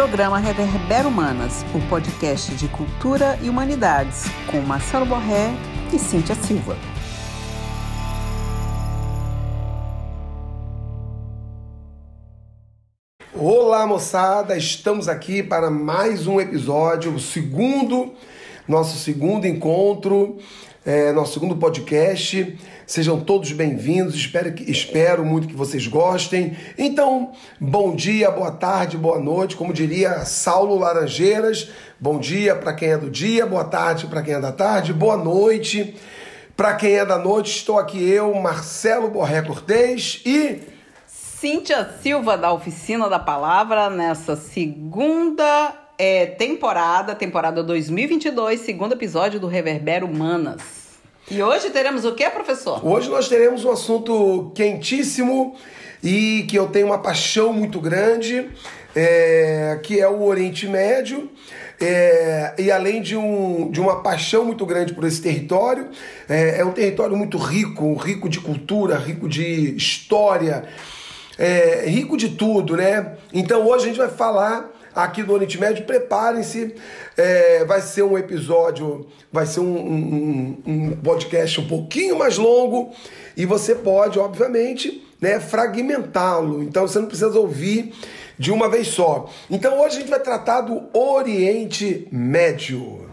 Programa Reverbera Humanas, o podcast de cultura e humanidades, com Marcelo Borré e Cíntia Silva. Olá, moçada! Estamos aqui para mais um episódio, o segundo, nosso segundo encontro, é, nosso segundo podcast. Sejam todos bem-vindos, espero, espero muito que vocês gostem. Então, bom dia, boa tarde, boa noite, como diria Saulo Laranjeiras. Bom dia para quem é do dia, boa tarde para quem é da tarde, boa noite. Para quem é da noite, estou aqui eu, Marcelo Borré Cortez e Cíntia Silva da Oficina da Palavra nessa segunda é, temporada, temporada 2022, segundo episódio do Reverbero Humanas. E hoje teremos o que, professor? Hoje nós teremos um assunto quentíssimo e que eu tenho uma paixão muito grande, é, que é o Oriente Médio. É, e além de, um, de uma paixão muito grande por esse território, é, é um território muito rico, rico de cultura, rico de história é, rico de tudo, né? Então hoje a gente vai falar aqui do Oriente Médio, preparem-se, é, vai ser um episódio, vai ser um, um, um, podcast um pouquinho mais longo e você pode, obviamente, né, fragmentá-lo. Então você não precisa ouvir de uma vez só. Então hoje a gente vai tratar do Oriente Médio.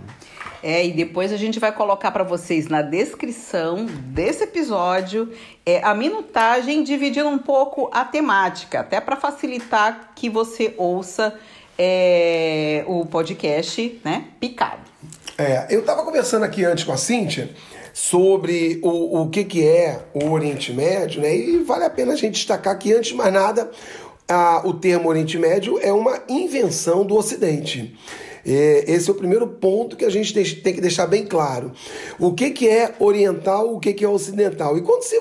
É, e depois a gente vai colocar para vocês na descrição desse episódio é, a minutagem dividindo um pouco a temática, até para facilitar que você ouça é, o podcast, né, picado. É, eu estava conversando aqui antes com a Cíntia sobre o, o que, que é o Oriente Médio, né? E vale a pena a gente destacar que, antes de mais nada, a, o termo Oriente Médio é uma invenção do Ocidente. É, esse é o primeiro ponto que a gente tem que deixar bem claro. O que, que é oriental, o que, que é ocidental. E quando, se,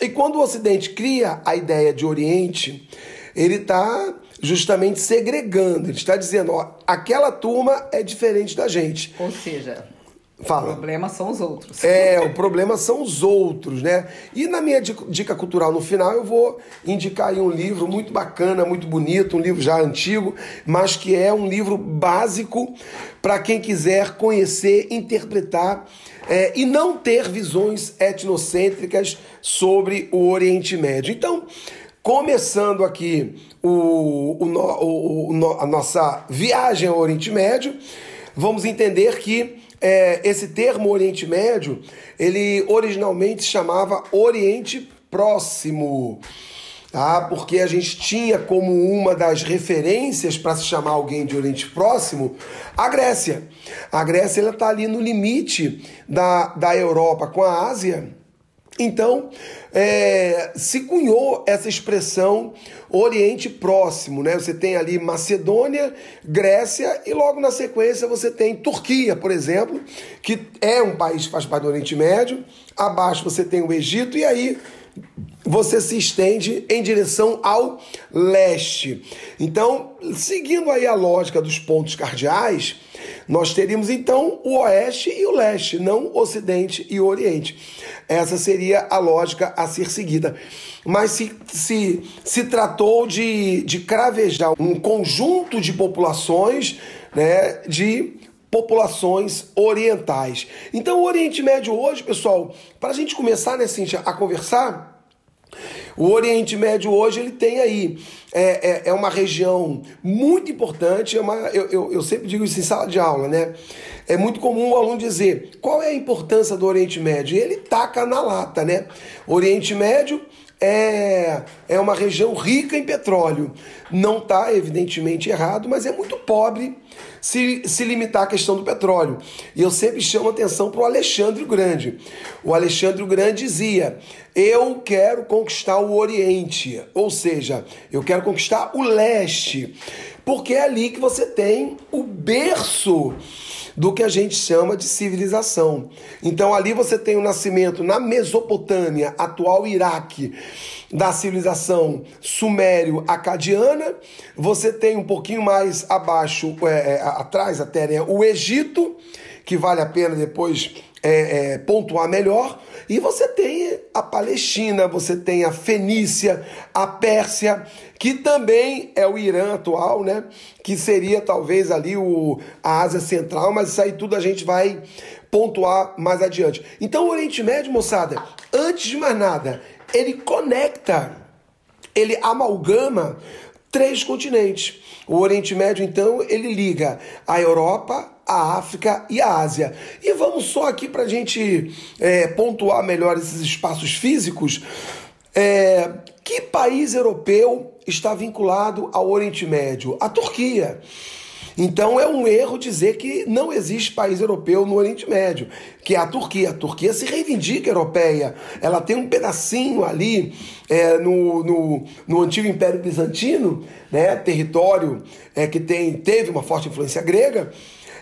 e quando o Ocidente cria a ideia de Oriente, ele está justamente segregando, ele está dizendo, ó, aquela turma é diferente da gente. Ou seja, Fala. O problema são os outros. É, o problema são os outros, né? E na minha dica cultural no final eu vou indicar aí um livro muito bacana, muito bonito, um livro já antigo, mas que é um livro básico para quem quiser conhecer, interpretar é, e não ter visões etnocêntricas sobre o Oriente Médio. Então, começando aqui o, o, o, a nossa viagem ao Oriente Médio, vamos entender que é, esse termo Oriente Médio, ele originalmente chamava Oriente Próximo. Tá? Porque a gente tinha como uma das referências para se chamar alguém de Oriente Próximo a Grécia. A Grécia está ali no limite da, da Europa com a Ásia então, é, se cunhou essa expressão Oriente Próximo, né? Você tem ali Macedônia, Grécia e logo na sequência você tem Turquia, por exemplo, que é um país que faz parte do Oriente Médio. Abaixo você tem o Egito e aí você se estende em direção ao leste. Então, seguindo aí a lógica dos pontos cardeais, nós teríamos então o oeste e o leste, não o ocidente e o oriente. Essa seria a lógica a ser seguida. Mas se, se, se tratou de, de cravejar um conjunto de populações né, de populações orientais. Então, o Oriente Médio hoje, pessoal, para a gente começar, né, Cíntia, a conversar, o Oriente Médio hoje ele tem aí é, é, é uma região muito importante. É uma, eu, eu, eu, sempre digo isso em sala de aula, né? É muito comum o aluno dizer qual é a importância do Oriente Médio. E ele taca na lata, né? Oriente Médio é, é uma região rica em petróleo. Não está, evidentemente, errado, mas é muito pobre se, se limitar à questão do petróleo. E eu sempre chamo atenção para o Alexandre Grande. O Alexandre Grande dizia: Eu quero conquistar o Oriente, ou seja, eu quero conquistar o leste, porque é ali que você tem o berço do que a gente chama de civilização. Então ali você tem o nascimento na Mesopotâmia, atual Iraque, da civilização sumério-acadiana. Você tem um pouquinho mais abaixo, é, é, atrás até, né, o Egito, que vale a pena depois é, é pontuar melhor. E você tem a Palestina, você tem a Fenícia, a Pérsia, que também é o Irã atual, né? Que seria talvez ali o, a Ásia Central, mas isso aí tudo a gente vai pontuar mais adiante. Então o Oriente Médio, moçada, antes de mais nada, ele conecta, ele amalgama três continentes. O Oriente Médio, então, ele liga a Europa, a África e a Ásia. E vamos só aqui para a gente é, pontuar melhor esses espaços físicos. É, que país europeu está vinculado ao Oriente Médio? A Turquia. Então é um erro dizer que não existe país europeu no Oriente Médio, que é a Turquia. A Turquia se reivindica europeia. Ela tem um pedacinho ali é, no, no, no, antigo Império Bizantino, né, território é, que tem, teve uma forte influência grega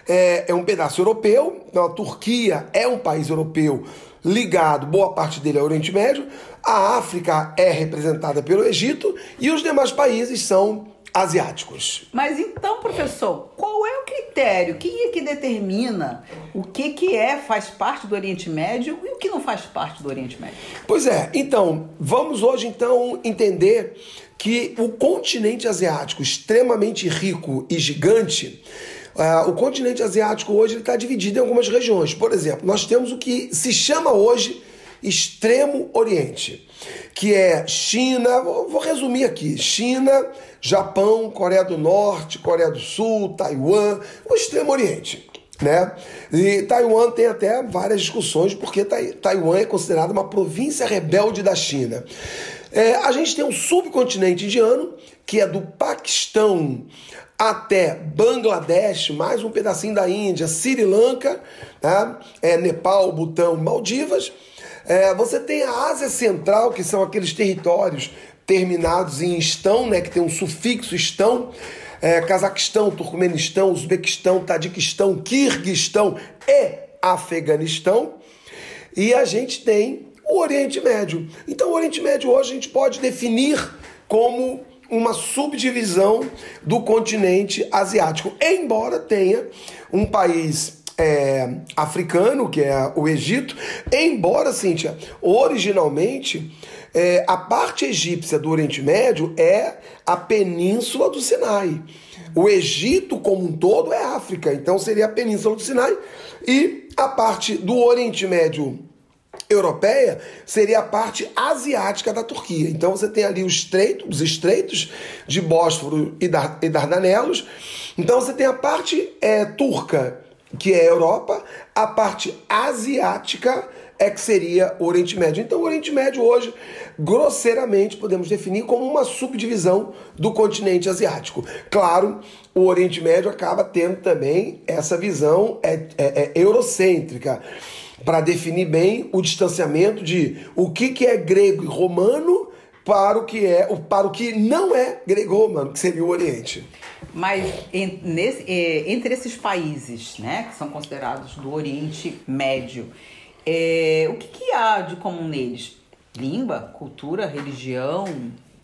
é, é um pedaço europeu, então a Turquia é um país europeu ligado, boa parte dele ao Oriente Médio, a África é representada pelo Egito e os demais países são asiáticos. Mas então, professor, qual é o critério? Quem é que determina o que, que é, faz parte do Oriente Médio e o que não faz parte do Oriente Médio? Pois é, então, vamos hoje então entender que o continente asiático, extremamente rico e gigante, Uh, o continente asiático hoje está dividido em algumas regiões. Por exemplo, nós temos o que se chama hoje Extremo Oriente, que é China, vou, resumir aqui: China, Japão, Coreia do Norte, Coreia do Sul, Taiwan, o Extremo Oriente. Né? E Taiwan tem até várias discussões, porque Taiwan é considerada uma província rebelde da China. É, a gente tem um subcontinente indiano, que é do Paquistão até Bangladesh, mais um pedacinho da Índia, Sri Lanka, né? é, Nepal, Butão, Maldivas. É, você tem a Ásia Central, que são aqueles territórios terminados em estão, né, que tem um sufixo estão. É, Cazaquistão, Turcomenistão, Uzbequistão, Tadiquistão, Kirguistão e Afeganistão. E a gente tem o Oriente Médio. Então, o Oriente Médio hoje a gente pode definir como uma subdivisão do continente asiático, embora tenha um país é, africano, que é o Egito, embora, Cíntia, originalmente é, a parte egípcia do Oriente Médio é a península do Sinai. O Egito como um todo é África, então seria a península do Sinai e a parte do Oriente Médio europeia seria a parte asiática da Turquia. Então você tem ali o estreito, os estreitos de Bósforo e, Dar, e Dardanelos. Então você tem a parte é, turca, que é a Europa, a parte asiática é que seria o Oriente Médio. Então o Oriente Médio hoje, grosseiramente, podemos definir como uma subdivisão do continente asiático. Claro, o Oriente Médio acaba tendo também essa visão é, é, é eurocêntrica para definir bem o distanciamento de o que, que é grego e romano para o que é para o que não é grego-romano, que seria o Oriente. Mas nesse, é, entre esses países, né, que são considerados do Oriente Médio, é, o que, que há de comum neles? Língua, cultura, religião,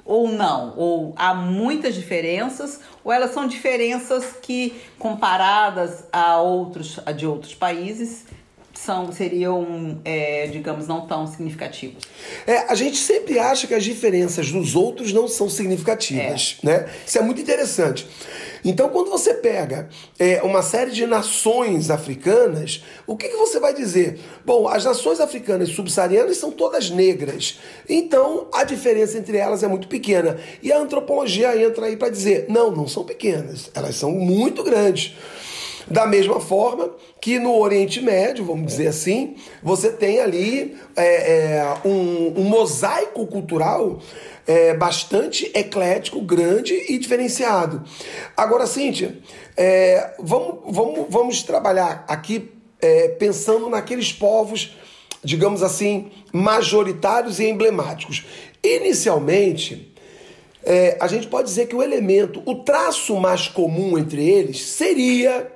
ou não? Ou há muitas diferenças, ou elas são diferenças que, comparadas a outros a de outros países, são, seriam, é, digamos, não tão significativos? É, a gente sempre acha que as diferenças dos outros não são significativas, é. né? Isso é muito interessante. Então, quando você pega é, uma série de nações africanas, o que, que você vai dizer? Bom, as nações africanas subsaarianas são todas negras, então a diferença entre elas é muito pequena. E a antropologia entra aí para dizer: não, não são pequenas, elas são muito grandes. Da mesma forma que no Oriente Médio, vamos dizer assim, você tem ali é, é, um, um, mosaico cultural é, bastante eclético, grande e diferenciado. Agora, Cíntia, é, vamos, vamos, vamos trabalhar aqui é, pensando naqueles povos, digamos assim, majoritários e emblemáticos. Inicialmente, é, a gente pode dizer que o elemento, o traço mais comum entre eles seria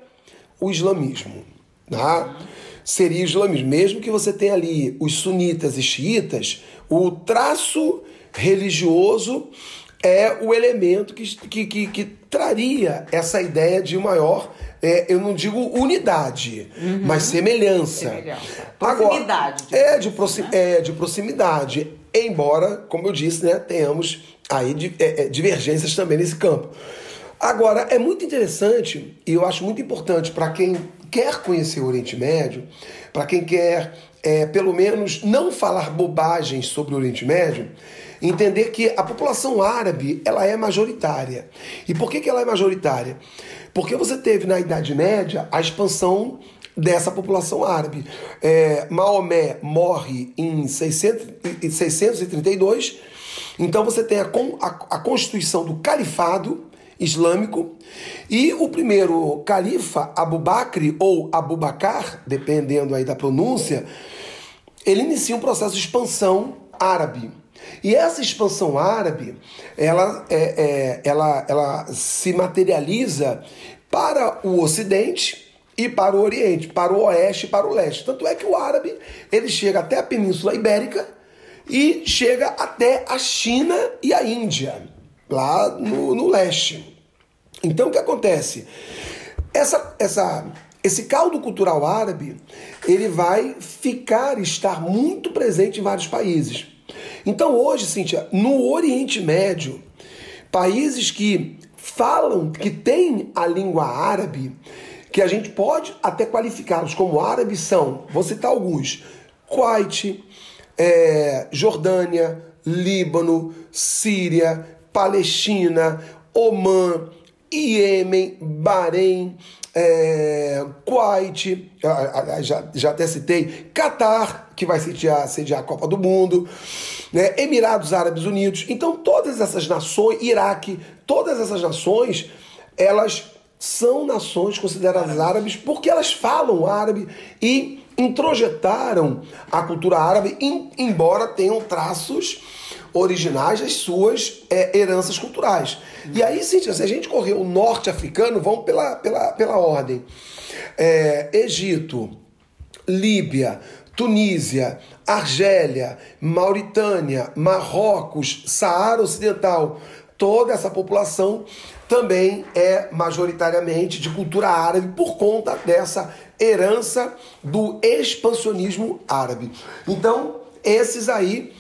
o islamismo. Tá? Seria o islamismo. Mesmo que você tenha ali os sunitas e xiitas, o traço religioso é o elemento que, que, que, que traria essa ideia de maior, é, eu não digo unidade, uhum. mas semelhança. semelhança. Proximidade. Agora, é, de proxim, né? é de proximidade. Embora, como eu disse, né, tenhamos aí é, é, divergências também nesse campo. Agora, é muito interessante e eu acho muito importante para quem quer conhecer o Oriente Médio, para quem quer, é, pelo menos, não falar bobagens sobre o Oriente Médio, entender que a população árabe ela é majoritária. E por que, que ela é majoritária? Porque você teve na Idade Média a expansão dessa população árabe. É, Maomé morre em 600, 632, então você tem a, a, a constituição do califado islâmico e o primeiro califa, Abu Bakr ou Abu Bakr, dependendo aí da pronúncia, ele inicia um processo de expansão árabe. E essa expansão árabe, ela, é, é, ela, ela se materializa para o Ocidente e para o Oriente, para o Oeste e para o Leste. Tanto é que o árabe ele chega até a Península Ibérica e chega até a China e a Índia, lá no, no leste. Então o que acontece? Essa, essa, esse caldo cultural árabe ele vai ficar, estar muito presente em vários países. Então hoje, Cíntia, no Oriente Médio, países que falam, que têm a língua árabe, que a gente pode até qualificá-los como árabes são, vou citar alguns, Kuwait, é, Jordânia, Líbano, Síria, Palestina, Omã, Iêmen, Bahrein, é, Kuwait, já, já até citei, Catar, que vai sediar, sediar a Copa do Mundo, né, Emirados Árabes Unidos. Então, todas essas nações, Iraque, todas essas nações, elas são nações consideradas árabes porque elas falam árabe e introjetaram a cultura árabe, embora tenham traços originais das suas é, heranças culturais. E aí, Cíntia, se a gente correr o norte africano, vamos pela, pela, pela ordem. É, Egito, Líbia, Tunísia, Argélia, Mauritânia, Marrocos, Saara Ocidental, toda essa população também é majoritariamente de cultura árabe por conta dessa herança do expansionismo árabe. Então, esses aí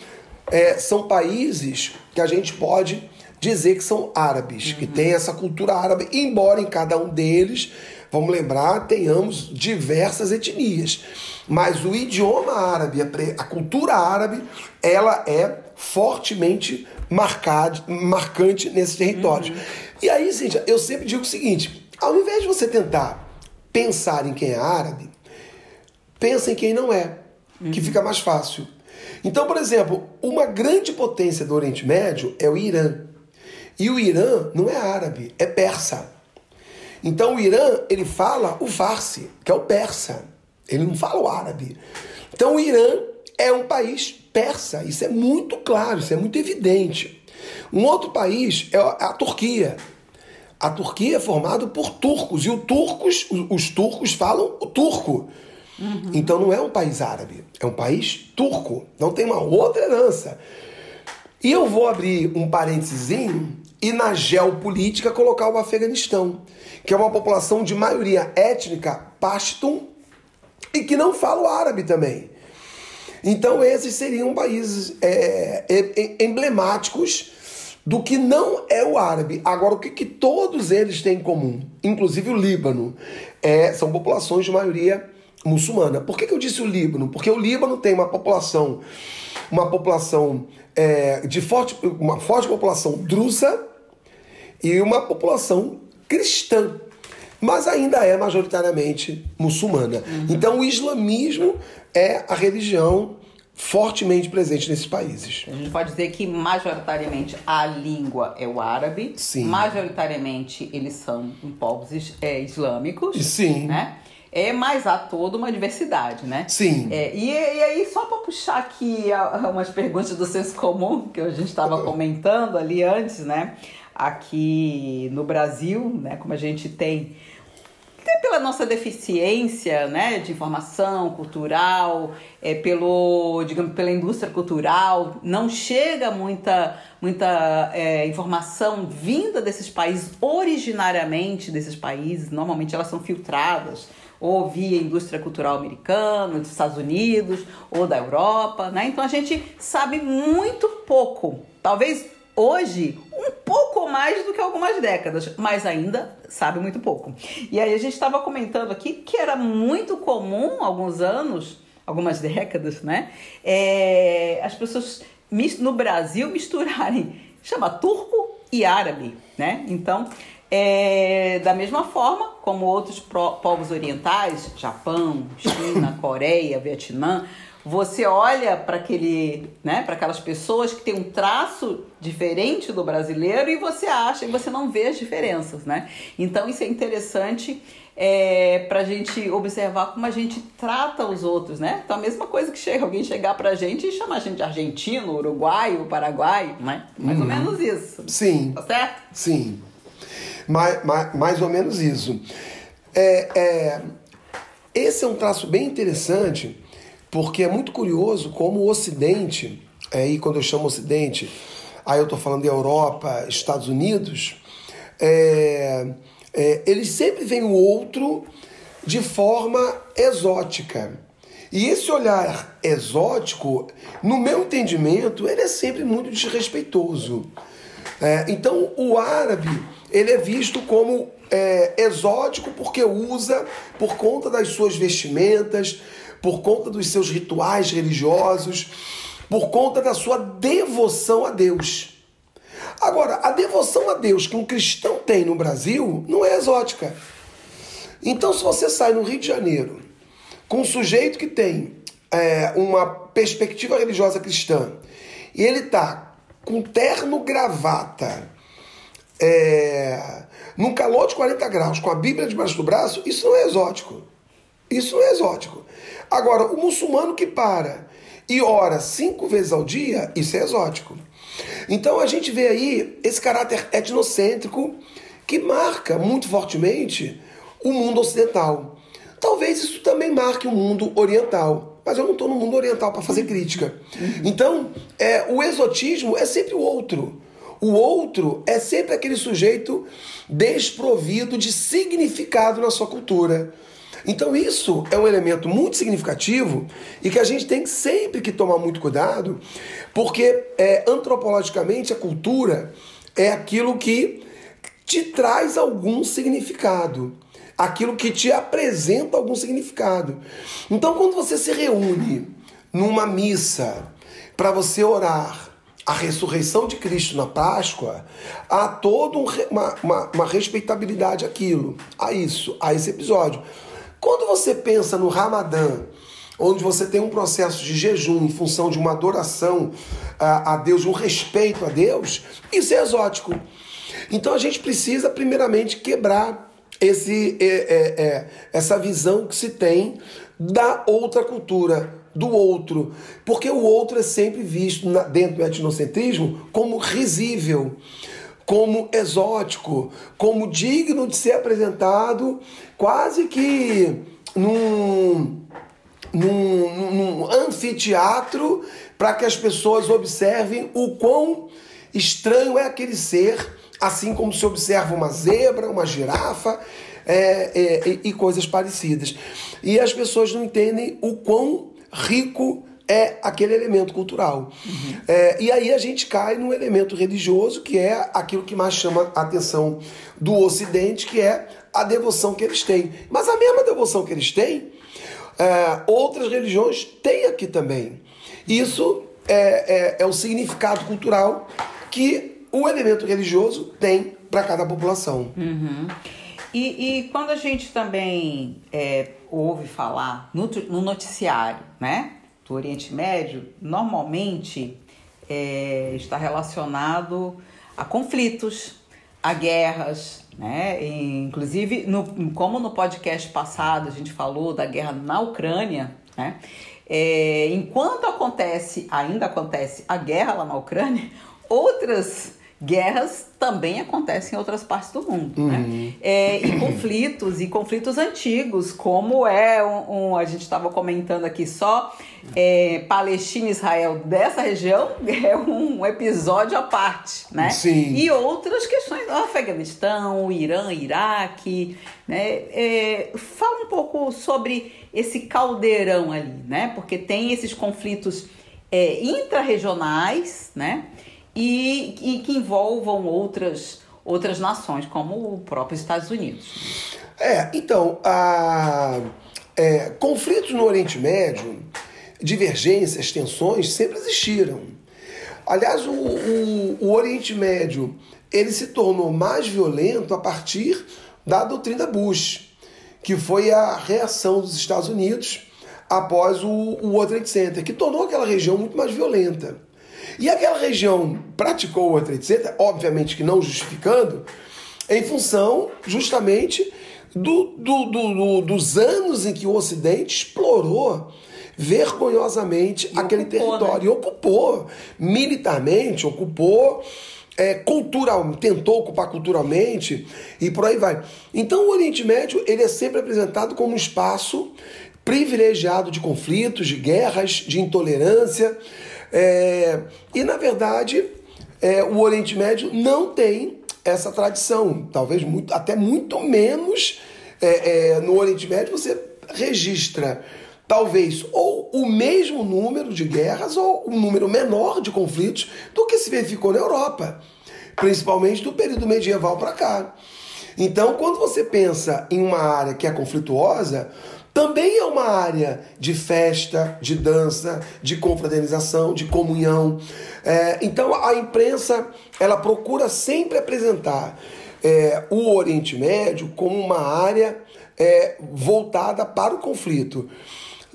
é, são países que a gente pode dizer que são árabes, uhum. que tem essa cultura árabe, embora em cada um deles, vamos lembrar, tenhamos diversas etnias. Mas o idioma árabe, a cultura árabe, ela é fortemente marcado, marcante nesses territórios. Uhum. E aí, Cíntia, eu sempre digo o seguinte: ao invés de você tentar pensar em quem é árabe, pensa em quem não é, uhum. que fica mais fácil. Então, por exemplo, uma grande potência do Oriente Médio é o Irã. E o Irã não é árabe, é persa. Então o Irã, ele fala o farsi, que é o persa. Ele não fala o árabe. Então o Irã é um país persa. Isso é muito claro, isso é muito evidente. Um outro país é a Turquia. A Turquia é formada por turcos e os turcos, os turcos falam o turco. Uhum. Então não é um país árabe, é um país turco. Não tem uma outra herança. E eu vou abrir um parênteses e na geopolítica colocar o Afeganistão, que é uma população de maioria étnica pashtun e que não fala o árabe também. Então esses seriam países é, é, emblemáticos do que não é o árabe. Agora, o que, que todos eles têm em comum, inclusive o Líbano, é, são populações de maioria muçulmana. Por que, que eu disse o Líbano? Porque o Líbano tem uma população, uma população é, de forte, uma forte população drusa e uma população cristã, mas ainda é majoritariamente muçulmana. Uhum. Então o islamismo é a religião fortemente presente nesses países. A gente pode dizer que majoritariamente a língua é o árabe, Sim. majoritariamente eles são povos é, islâmicos, Sim. né? É, mas há toda uma diversidade, né? Sim. É, e, e, aí, só para puxar aqui umas perguntas do senso comum, que a gente estava comentando ali antes, né? Aqui no Brasil, né? Como a gente tem pela nossa deficiência né, de informação cultural, é, pelo, digamos, pela indústria cultural, não chega muita, muita é, informação vinda desses países, originariamente desses países, normalmente elas são filtradas ou via indústria cultural americana, dos Estados Unidos ou da Europa, né? Então a gente sabe muito pouco. Talvez hoje um pouco mais do que algumas décadas, mas ainda sabe muito pouco. E aí a gente estava comentando aqui que era muito comum alguns anos, algumas décadas, né? É, as pessoas no Brasil misturarem, chama turco e árabe, né? Então é, da mesma forma como outros povos orientais, Japão, China, Coreia, Vietnã, você olha para aquele, né, para aquelas pessoas que têm um traço diferente do brasileiro e você acha e você não vê as diferenças, né? Então isso é interessante é, para a gente observar como a gente trata os outros, né? Então a mesma coisa que chega alguém chegar para a gente e chamar a gente de argentino, uruguaio, paraguai, né? Mais ou uhum. menos isso. Sim. Tá certo? Sim mais, mais, mais ou menos isso. É, é, esse é um traço bem interessante, porque é muito curioso como o Ocidente, é, e quando eu chamo Ocidente, aí eu estou falando de Europa, Estados Unidos, é, é, eles sempre veem o outro de forma exótica. E esse olhar exótico, no meu entendimento, ele é sempre muito desrespeitoso. É, então, o árabe ele é visto como é, exótico porque usa, por conta das suas vestimentas, por conta dos seus rituais religiosos, por conta da sua devoção a Deus. Agora, a devoção a Deus que um cristão tem no Brasil não é exótica. Então, se você sai no Rio de Janeiro com um sujeito que tem é, uma perspectiva religiosa cristã e ele tá com terno gravata, é, num calor de 40 graus, com a Bíblia debaixo do braço, isso não é exótico. Isso não é exótico. Agora, o muçulmano que para e ora cinco vezes ao dia, isso é exótico. Então a gente vê aí esse caráter etnocêntrico que marca muito fortemente o mundo ocidental. Talvez isso também marque o mundo oriental, mas eu não estou no mundo oriental para fazer crítica. Então, é, o exotismo é sempre o outro. O outro é sempre aquele sujeito desprovido de significado na sua cultura. Então isso é um elemento muito significativo e que a gente tem sempre que tomar muito cuidado, porque é, antropologicamente a cultura é aquilo que te traz algum significado, aquilo que te apresenta algum significado. Então quando você se reúne numa missa para você orar, a ressurreição de Cristo na Páscoa, há toda um, uma, uma, uma respeitabilidade àquilo, a isso, a esse episódio. Quando você pensa no Ramadã, onde você tem um processo de jejum em função de uma adoração a, a Deus, um respeito a Deus, isso é exótico. Então a gente precisa, primeiramente, quebrar esse, é, é, é, essa visão que se tem da outra cultura do outro, porque o outro é sempre visto dentro do etnocentrismo como risível, como exótico, como digno de ser apresentado quase que num, num, num anfiteatro para que as pessoas observem o quão estranho é aquele ser, assim como se observa uma zebra, uma girafa. É, é, e coisas parecidas. E as pessoas não entendem o quão rico é aquele elemento cultural. Uhum. É, e aí a gente cai num elemento religioso que é aquilo que mais chama a atenção do Ocidente, que é a devoção que eles têm. Mas a mesma devoção que eles têm, é, outras religiões têm aqui também. Isso é, é, é o significado cultural que o elemento religioso tem para cada população. Uhum. E, e, quando a gente também é, ouve falar no, no, noticiário né, do Oriente Médio, normalmente é, está relacionado a conflitos, a guerras, né? E, inclusive, no, como no podcast passado a gente falou da guerra na Ucrânia, né? É, enquanto acontece, ainda acontece a guerra lá na Ucrânia, outras guerras também acontecem em outras partes do mundo, né? uhum. né? É, e conflitos, e conflitos antigos, como é um, um a gente estava comentando aqui só, é, Palestina e Israel dessa região é um episódio à parte, né? Sim. E outras questões, Afeganistão, Irã, Iraque, né? É, fala um pouco sobre esse caldeirão ali, né? Porque tem esses conflitos é, intrarregionais, né? E, e que envolvam outras, outras nações, como o próprio Estados Unidos. É, então, a, é, conflitos no Oriente Médio, divergências, tensões sempre existiram. Aliás, o, o, o Oriente Médio ele se tornou mais violento a partir da doutrina Bush, que foi a reação dos Estados Unidos após o, o World Trade Center, que tornou aquela região muito mais violenta. E aquela região praticou o World Trade Center, obviamente que não justificando, em função justamente do, do, do, dos anos em que o Ocidente explorou vergonhosamente e aquele ocupou, território né? e ocupou militarmente, ocupou é, cultural, tentou ocupar culturalmente e por aí vai. Então o Oriente Médio ele é sempre apresentado como um espaço privilegiado de conflitos, de guerras, de intolerância. É, e, na verdade, é, o Oriente Médio não tem essa tradição. Talvez muito, até muito menos é, é, no Oriente Médio você registra talvez ou o mesmo número de guerras ou um número menor de conflitos do que se verificou na Europa, principalmente do período medieval para cá. Então, quando você pensa em uma área que é conflituosa, também é uma área de festa, de dança, de confraternização, de comunhão. É, então a imprensa ela procura sempre apresentar é, o Oriente Médio como uma área é, voltada para o conflito.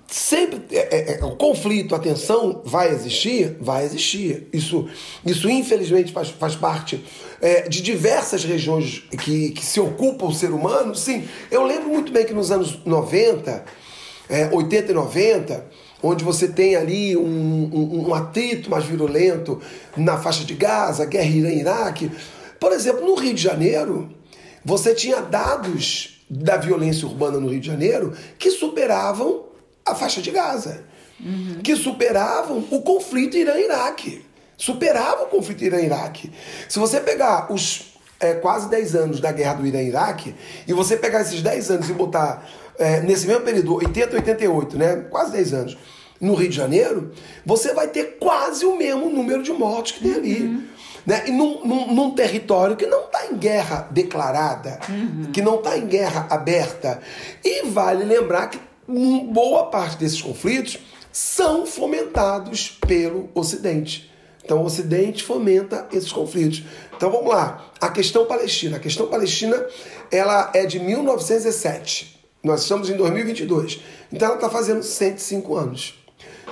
Sempre é, é, é, o conflito, a tensão vai existir? Vai existir. Isso, isso infelizmente faz, faz parte é, de diversas regiões que, que se ocupam o ser humano. Sim, eu lembro muito bem que nos anos 90, é, 80 e 90, onde você tem ali um, um, um atrito mais virulento na faixa de Gaza, guerra Irã-Iraque. Por exemplo, no Rio de Janeiro, você tinha dados da violência urbana no Rio de Janeiro que superavam a faixa de Gaza, uhum. que superavam o conflito Irã-Iraque. Superavam o conflito Irã-Iraque. Se você pegar os é, quase 10 anos da guerra do Irã-Iraque, e você pegar esses 10 anos e botar é, nesse mesmo período, 80, 88, né? Quase 10 anos, no Rio de Janeiro, você vai ter quase o mesmo número de mortes que tem ali. Uhum. Né? E num, num, num, território que não está em guerra declarada, uhum. que não está em guerra aberta. E vale lembrar que boa parte desses conflitos são fomentados pelo Ocidente. Então o Ocidente fomenta esses conflitos. Então vamos lá, a questão palestina. A questão palestina ela é de 1907. Nós estamos em 2022. Então ela está fazendo 105 anos.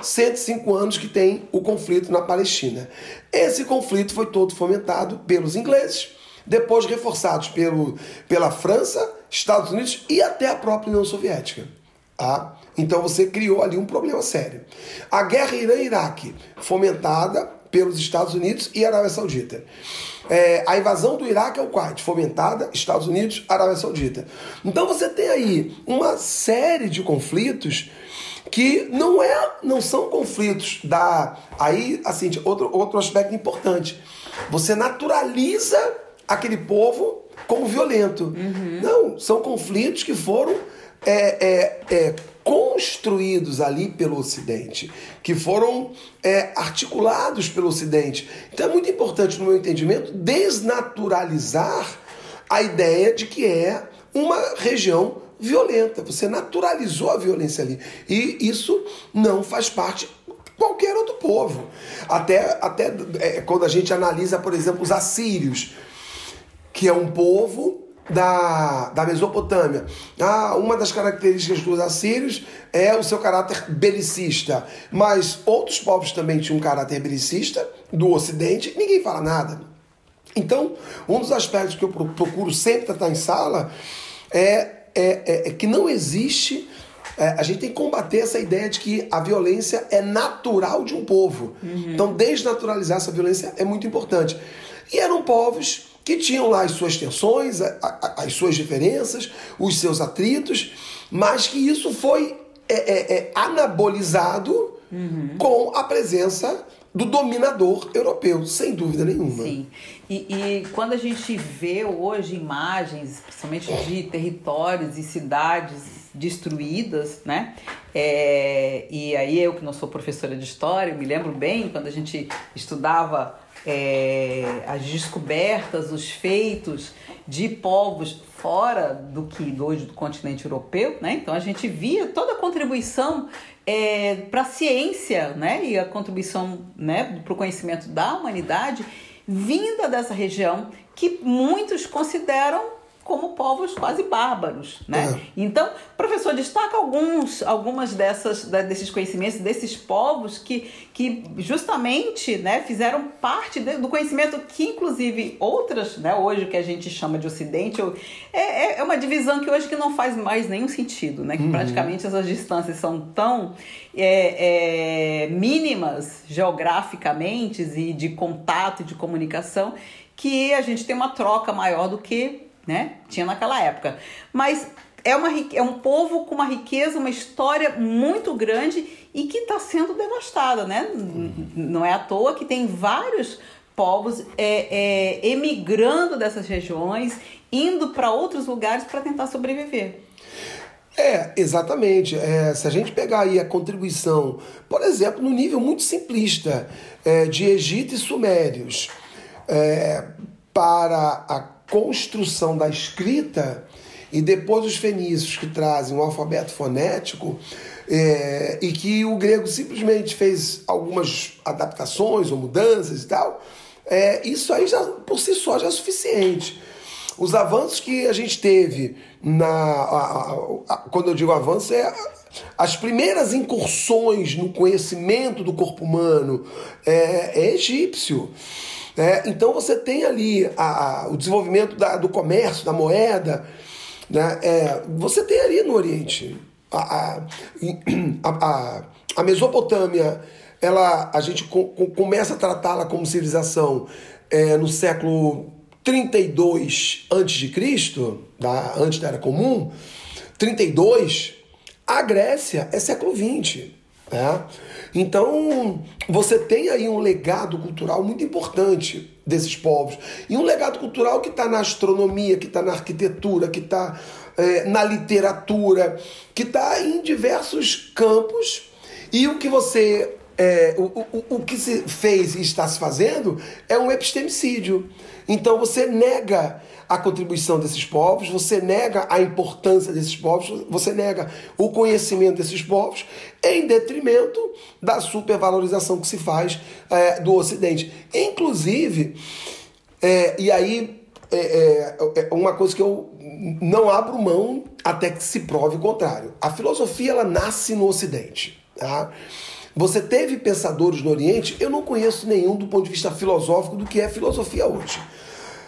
105 anos que tem o conflito na Palestina. Esse conflito foi todo fomentado pelos ingleses, depois reforçados pelo, pela França, Estados Unidos e até a própria União Soviética. Tá? Então você criou ali um problema sério. A guerra Irã-Iraque, fomentada pelos Estados Unidos e Arábia Saudita. É, a invasão do Iraque ao Kuwait, fomentada Estados Unidos, Arábia Saudita. Então você tem aí uma série de conflitos que não é, não são conflitos da aí assim outro outro aspecto importante. Você naturaliza aquele povo como violento. Uhum. Não, são conflitos que foram é, é, é, construídos ali pelo Ocidente, que foram é, articulados pelo Ocidente. Então é muito importante, no meu entendimento, desnaturalizar a ideia de que é uma região violenta. Você naturalizou a violência ali. E isso não faz parte qualquer outro povo. Até, até é, quando a gente analisa, por exemplo, os assírios, que é um povo da, da Mesopotâmia. Ah, uma das características dos assírios é o seu caráter belicista, mas outros povos também tinham um caráter belicista do Ocidente, ninguém fala nada. Então, um dos aspectos que eu procuro sempre tratar em sala é, é, é, é que não existe. É, a gente tem que combater essa ideia de que a violência é natural de um povo. Uhum. Então, desnaturalizar essa violência é muito importante. E eram povos que tinham lá as suas tensões, as suas diferenças, os seus atritos, mas que isso foi é, é, é, anabolizado uhum. com a presença do dominador europeu, sem dúvida nenhuma. Sim. E, e, quando a gente vê hoje imagens, principalmente de territórios e cidades destruídas, né? É, e aí eu que não sou professora de história, me lembro bem quando a gente estudava é, as descobertas, os feitos de povos fora do que hoje do continente europeu, né? Então a gente via toda a contribuição é, para a ciência, né? E a contribuição, né, para o conhecimento da humanidade vinda dessa região que muitos consideram como povos quase bárbaros, né? É. Então, professor, destaca alguns, algumas dessas, desses conhecimentos, desses povos que, que justamente né, fizeram parte do conhecimento que, inclusive, outras, né, hoje que a gente chama de Ocidente, é, é, é uma divisão que hoje que não faz mais nenhum sentido, né? Que uhum. praticamente essas distâncias são tão é, é, mínimas geograficamente e de contato e de comunicação que a gente tem uma troca maior do que né? Tinha naquela época. Mas é, uma, é um povo com uma riqueza, uma história muito grande e que está sendo devastada, né? Não é à toa que tem vários povos é, é, emigrando dessas regiões, indo para outros lugares para tentar sobreviver. É, exatamente. É, se a gente pegar aí a contribuição, por exemplo, no nível muito simplista é, de Egito e Sumérios, é, para a construção da escrita e depois os fenícios que trazem o alfabeto fonético é, e que o grego simplesmente fez algumas adaptações ou mudanças e tal, é, isso aí já por si só já é suficiente. Os avanços que a gente teve na. A, a, a, quando eu digo avanço, é as primeiras incursões no conhecimento do corpo humano é, é egípcio. Né? Então você tem ali a, a, o desenvolvimento da, do comércio, da moeda, né? É, você tem ali no Oriente a, a, a Mesopotâmia, ela, a gente co começa a tratá-la como civilização é, no século 32 a.C., da, antes da Era Comum, 32, a Grécia é século 20. Né? Então, você tem aí um legado cultural muito importante desses povos. E um legado cultural que está na astronomia, que está na arquitetura, que está é, na literatura, que está em diversos campos. E o que você. É, o, o, o que se fez e está se fazendo é um epistemicídio. Então você nega a contribuição desses povos, você nega a importância desses povos, você nega o conhecimento desses povos, em detrimento da supervalorização que se faz é, do Ocidente. Inclusive, é, e aí é, é, é, uma coisa que eu não abro mão até que se prove o contrário. A filosofia ela nasce no Ocidente. Tá? Você teve pensadores no Oriente, eu não conheço nenhum do ponto de vista filosófico do que é filosofia hoje.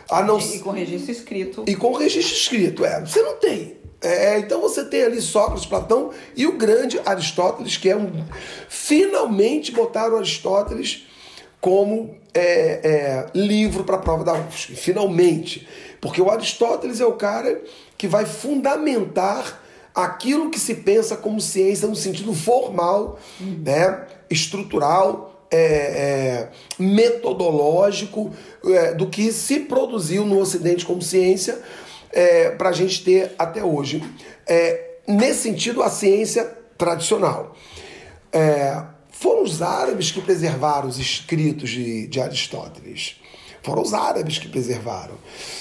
A não... E com registro escrito. E com registro escrito, é. Você não tem. É, então você tem ali Sócrates, Platão e o grande Aristóteles, que é um. Finalmente botaram Aristóteles como é, é, livro para a prova da UFSC. Finalmente. Porque o Aristóteles é o cara que vai fundamentar aquilo que se pensa como ciência no sentido formal, né, estrutural, é, é, metodológico é, do que se produziu no Ocidente como ciência é, para a gente ter até hoje. É, nesse sentido, a ciência tradicional. É, foram os árabes que preservaram os escritos de, de Aristóteles. Foram os árabes que preservaram.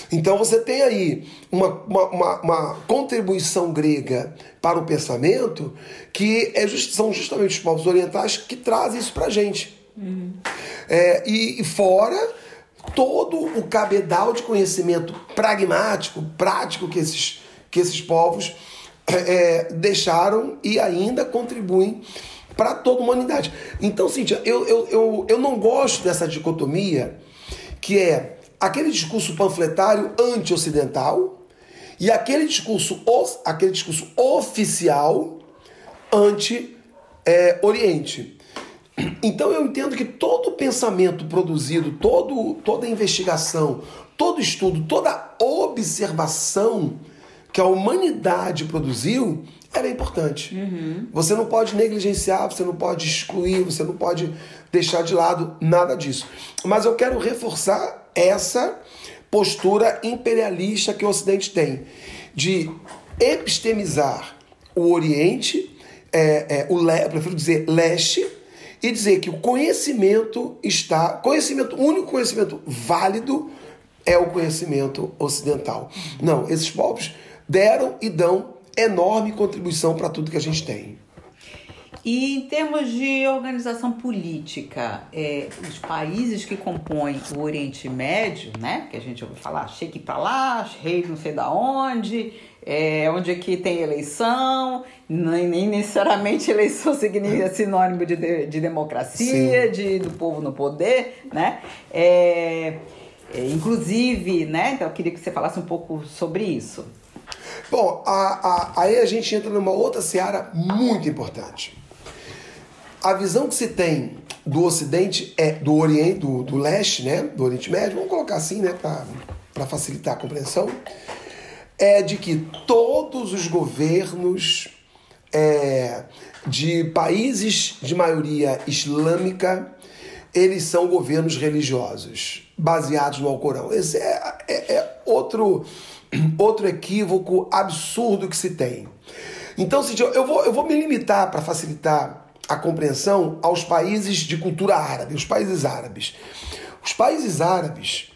Então você tem aí uma, uma, uma, uma contribuição grega para o pensamento que é just, são justamente os povos orientais que trazem isso para a gente. Uhum. É, e, e fora todo o cabedal de conhecimento pragmático, prático que esses, que esses povos é, é deixaram e ainda contribuem para toda a humanidade. Então, Cíntia, eu, eu, eu, eu não gosto dessa dicotomia que é aquele discurso panfletário anti-ocidental e aquele discurso, aquele discurso oficial anti-oriente. É, Então eu entendo que todo pensamento produzido, todo, toda investigação, todo estudo, toda observação que a humanidade produziu, era importante. Uhum. Você não pode negligenciar, você não pode excluir, você não pode deixar de lado nada disso. Mas eu quero reforçar essa postura imperialista que o Ocidente tem de epistemizar o Oriente, é, é, o le, eu prefiro dizer leste, e dizer que o conhecimento está, conhecimento, o único conhecimento válido é o conhecimento ocidental. Não, esses povos deram e dão enorme contribuição para tudo que a gente tem. E em termos de organização política, é, os países que compõem o Oriente Médio, né, que a gente ouve falar, cheque para lá, rei não sei da onde, é, onde aqui tem eleição, nem, nem necessariamente eleição significa sinônimo de, de, de democracia, de, do povo no poder, né? É, é, inclusive, né? Então eu queria que você falasse um pouco sobre isso. Bom, a, a, aí a gente entra numa outra seara muito importante. A visão que se tem do Ocidente é do Oriente, do, do Leste, né? Do Oriente Médio, vamos colocar assim, né? Para facilitar a compreensão, é de que todos os governos é, de países de maioria islâmica eles são governos religiosos, baseados no Alcorão. Esse é, é, é outro outro equívoco absurdo que se tem. Então, eu vou, eu vou me limitar para facilitar a compreensão aos países de cultura árabe, os países árabes. Os países árabes,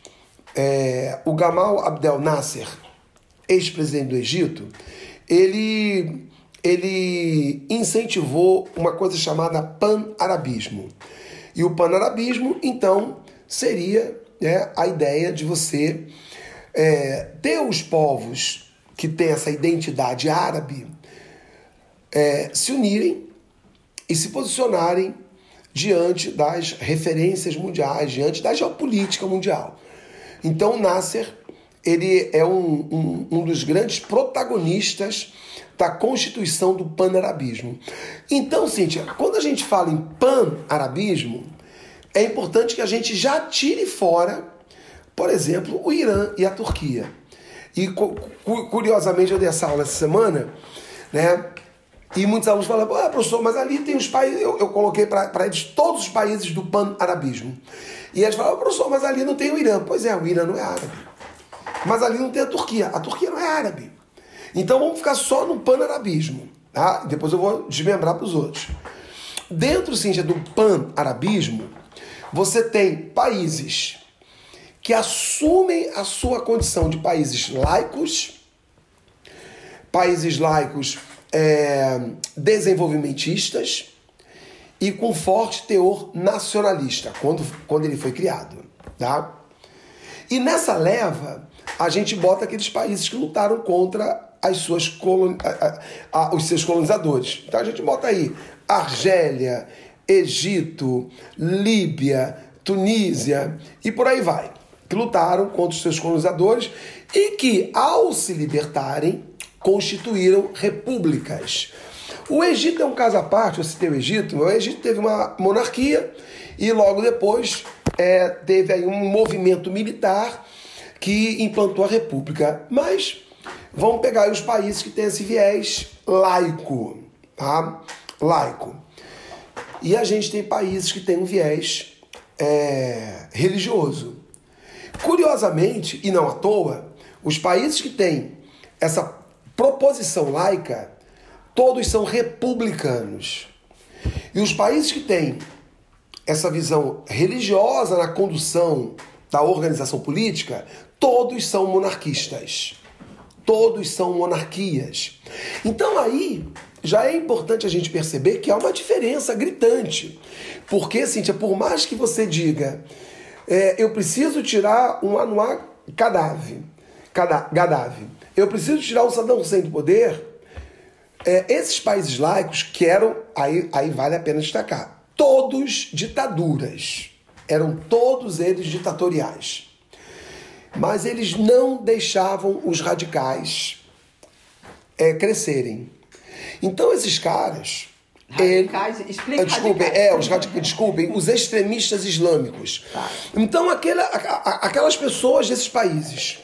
é, o Gamal Abdel Nasser, ex-presidente do Egito, ele, ele incentivou uma coisa chamada pan-arabismo. E o pan-arabismo, então, seria né, a ideia de você é, ter os povos que têm essa identidade árabe é, se unirem e se posicionarem diante das referências mundiais, diante da geopolítica mundial. Então, Nasser ele é um, um, um dos grandes protagonistas da constituição do pan-arabismo. Então, Cíntia, quando a gente fala em pan-arabismo, é importante que a gente já tire fora por exemplo, o Irã e a Turquia. E curiosamente eu dei essa aula essa semana, né? E muitos alunos falam, ah, professor, mas ali tem os países. Eu, eu coloquei para eles todos os países do pan-arabismo. E eles falam, professor, mas ali não tem o Irã. Pois é, o Irã não é árabe. Mas ali não tem a Turquia. A Turquia não é árabe. Então vamos ficar só no pan-arabismo. Tá? Depois eu vou desmembrar para os outros. Dentro, sim, do pan-arabismo, você tem países que assumem a sua condição de países laicos, países laicos é, desenvolvimentistas e com forte teor nacionalista, quando, quando ele foi criado. Tá? E nessa leva, a gente bota aqueles países que lutaram contra as suas colon... os seus colonizadores. Então a gente bota aí Argélia, Egito, Líbia, Tunísia e por aí vai que lutaram contra os seus colonizadores e que, ao se libertarem, constituíram repúblicas. O Egito é um caso à parte, eu citei o Egito, o Egito teve uma monarquia e logo depois é, teve aí um movimento militar que implantou a república. Mas vamos pegar os países que têm esse viés laico, tá? Laico. E a gente tem países que têm um viés é, religioso. Curiosamente, e não à toa, os países que têm essa proposição laica, todos são republicanos. E os países que têm essa visão religiosa na condução da organização política, todos são monarquistas. Todos são monarquias. Então aí já é importante a gente perceber que há uma diferença gritante. Porque, Cíntia, por mais que você diga é, eu preciso tirar um Anwar Gaddafi, Gaddafi. Eu preciso tirar o Saddam Hussein do poder. É, esses países laicos que eram, aí, aí vale a pena destacar, todos ditaduras. Eram todos eles ditatoriais. Mas eles não deixavam os radicais é, crescerem. Então esses caras Radicais, ele, explica desculpem, é, os radicais, desculpem, os extremistas islâmicos. Tá. Então, aquela, aquelas pessoas desses países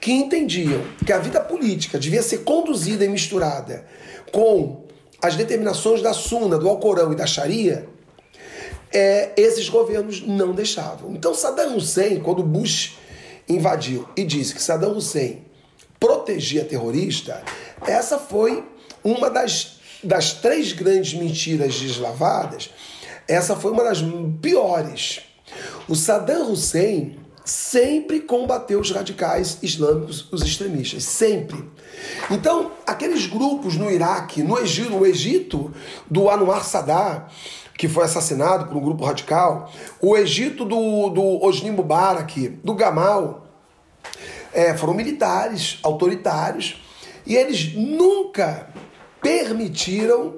que entendiam que a vida política devia ser conduzida e misturada com as determinações da Sunna, do Alcorão e da Sharia, é, esses governos não deixavam. Então, Saddam Hussein, quando Bush invadiu e disse que Saddam Hussein protegia terrorista, essa foi uma das, das três grandes mentiras deslavadas. Essa foi uma das piores. O Saddam Hussein sempre combateu os radicais islâmicos, os extremistas, sempre. Então, aqueles grupos no Iraque, no Egito, no Egito do Anwar Sadat, que foi assassinado por um grupo radical, o Egito do, do Osni Mubarak, do Gamal, é, foram militares, autoritários, e eles nunca permitiram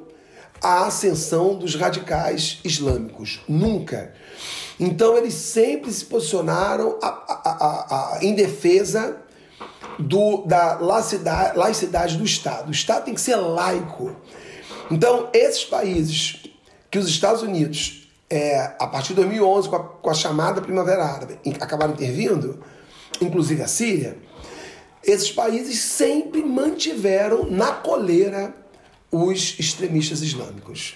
a ascensão dos radicais islâmicos. Nunca. Então eles sempre se posicionaram a, a, a, em defesa do, da laicidade, laicidade do Estado. O Estado tem que ser laico. Então, esses países que os Estados Unidos, é, a partir de 2011, com a, com a chamada Primavera Árabe, acabaram intervindo, inclusive a Síria, esses países sempre mantiveram na coleira os extremistas islâmicos.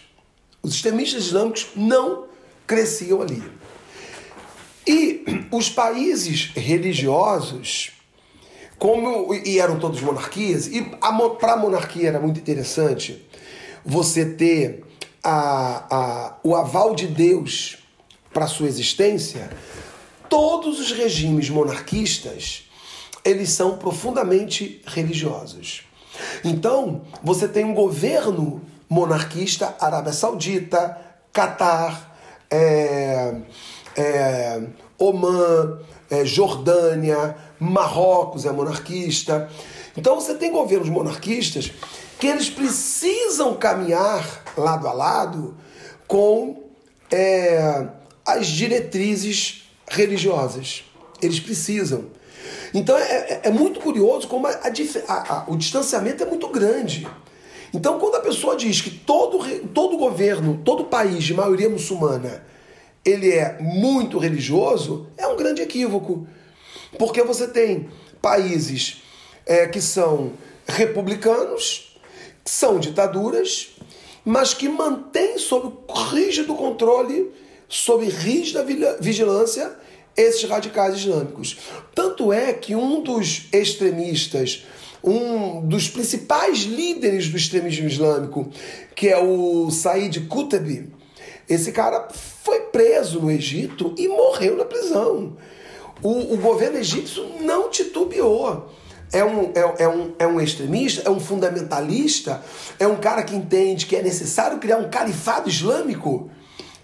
Os extremistas islâmicos não cresciam ali. E os países religiosos, como e eram todos monarquias, e para a monarquia era muito interessante você ter a, a, o aval de Deus para sua existência, todos os regimes monarquistas eles são profundamente religiosos. Então, você tem um governo monarquista, Arábia Saudita, Catar, é, é, Oman, é, Jordânia, Marrocos é monarquista. Então você tem governos monarquistas que eles precisam caminhar lado a lado com é, as diretrizes religiosas. Eles precisam. Então é, é, é muito curioso como a, a, a, o distanciamento é muito grande. Então, quando a pessoa diz que todo, todo governo, todo país de maioria muçulmana, ele é muito religioso, é um grande equívoco. Porque você tem países é, que são republicanos, que são ditaduras, mas que mantêm sob rígido controle, sob rígida vigilância, esses radicais islâmicos. Tanto é que um dos extremistas, um dos principais líderes do extremismo islâmico, que é o Said Qutb, esse cara foi preso no Egito e morreu na prisão. O, o governo egípcio não titubeou. É um, é, é, um, é um extremista, é um fundamentalista, é um cara que entende que é necessário criar um califado islâmico.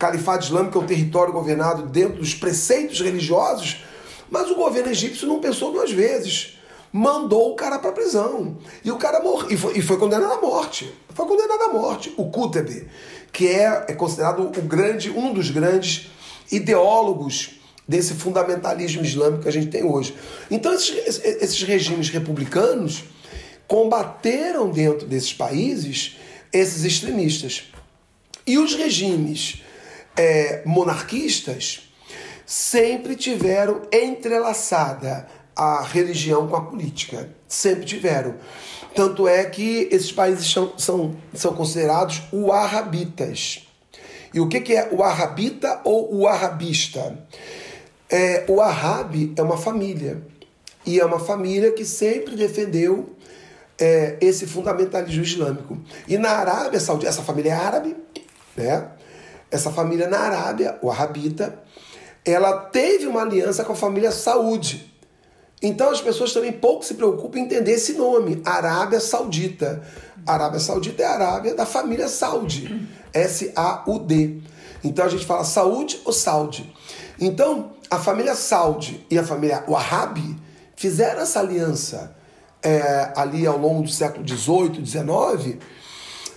Califado islâmico é um território governado dentro dos preceitos religiosos, mas o governo egípcio não pensou duas vezes. Mandou o cara para prisão. E o cara morreu. E foi, e foi condenado à morte. Foi condenado à morte. O Qutb que é, é considerado o grande, um dos grandes ideólogos desse fundamentalismo islâmico que a gente tem hoje. Então, esses, esses regimes republicanos combateram dentro desses países esses extremistas. E os regimes é, monarquistas sempre tiveram entrelaçada a religião com a política. Sempre tiveram. Tanto é que esses países são, são, são considerados uarrabitas. E o que, que é o arrabita ou o arrabista? É, o Arrabi é uma família. E é uma família que sempre defendeu é, esse fundamentalismo islâmico. E na Arábia Saudita, essa família é árabe, né? Essa família na Arábia, o Arrabita, ela teve uma aliança com a família Saúde. Então as pessoas também pouco se preocupam em entender esse nome, Arábia Saudita. Arábia Saudita é a Arábia da família Saudi, S-A-U-D. Então a gente fala saúde ou Saudi. Então a família Saudi e a família Wahhabi fizeram essa aliança é, ali ao longo do século XVIII, XIX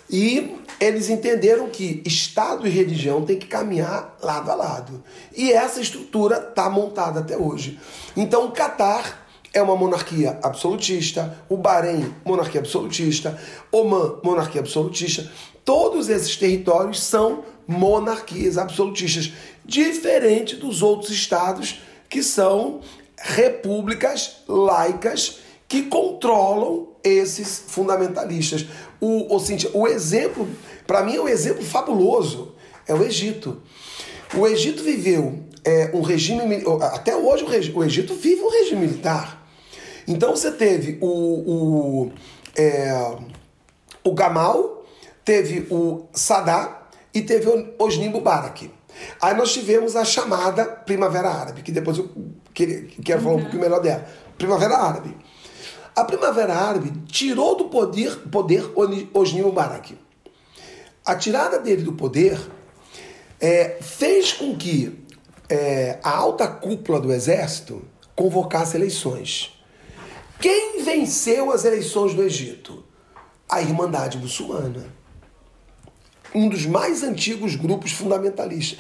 e eles entenderam que Estado e religião têm que caminhar lado a lado. E essa estrutura está montada até hoje. Então, o Catar é uma monarquia absolutista, o Bahrein, monarquia absolutista, Oman, monarquia absolutista. Todos esses territórios são monarquias absolutistas, diferente dos outros estados que são repúblicas laicas que controlam esses fundamentalistas. O, o, o exemplo, para mim, é um exemplo fabuloso, é o Egito. O Egito viveu é, um regime, até hoje o, Egito vive um regime militar. Então você teve o, o, é, o Gamal, teve o Saddam e teve o Osni Mubarak. Aí nós tivemos a chamada Primavera Árabe, que depois eu quero, falar um pouquinho melhor dela. Primavera Árabe. A Primavera Árabe tirou do poder, poder Osni Mubarak. A tirada dele do poder é, fez com que é, a alta cúpula do exército convocasse eleições. Quem venceu as eleições do Egito? A Irmandade Muçulmana. Um dos mais antigos grupos fundamentalistas.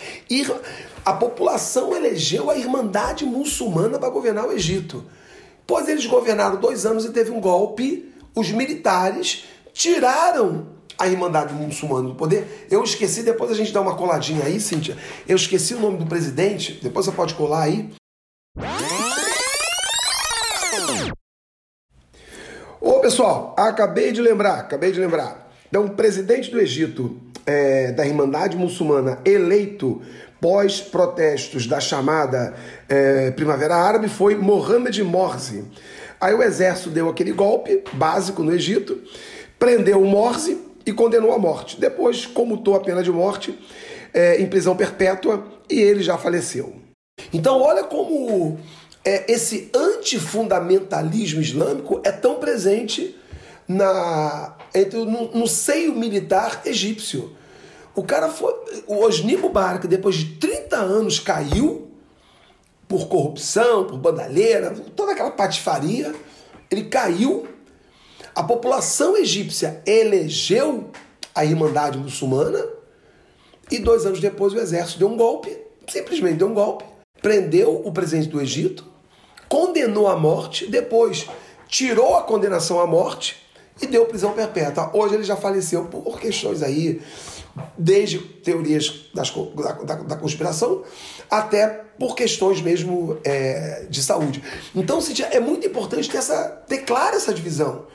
A população elegeu a Irmandade Muçulmana para governar o Egito. Pois eles governaram dois anos e teve um golpe. Os militares tiraram a Irmandade Muçulmana do poder. Eu esqueci, depois a gente dá uma coladinha aí, Cíntia. Eu esqueci o nome do presidente, depois você pode colar aí. Ô pessoal, acabei de lembrar, acabei de lembrar. Então, o presidente do Egito, é, da Irmandade Muçulmana, eleito pós-protestos da chamada é, Primavera Árabe, foi Mohamed Morsi. Aí o exército deu aquele golpe básico no Egito, prendeu o Morsi e condenou à morte. Depois comutou a pena de morte é, em prisão perpétua e ele já faleceu. Então, olha como é, esse antifundamentalismo islâmico é tão presente na, entre, no, no seio militar egípcio. O cara foi. O Osni Mubarak, depois de 30 anos, caiu por corrupção, por bandalheira, toda aquela patifaria. Ele caiu. A população egípcia elegeu a Irmandade Muçulmana. E dois anos depois o exército deu um golpe, simplesmente deu um golpe, prendeu o presidente do Egito, condenou à morte, depois tirou a condenação à morte e deu prisão perpétua. Hoje ele já faleceu por questões aí, desde teorias das, da, da, conspiração até por questões mesmo é, de saúde. Então, Cintia, é muito importante ter, essa, ter essa divisão.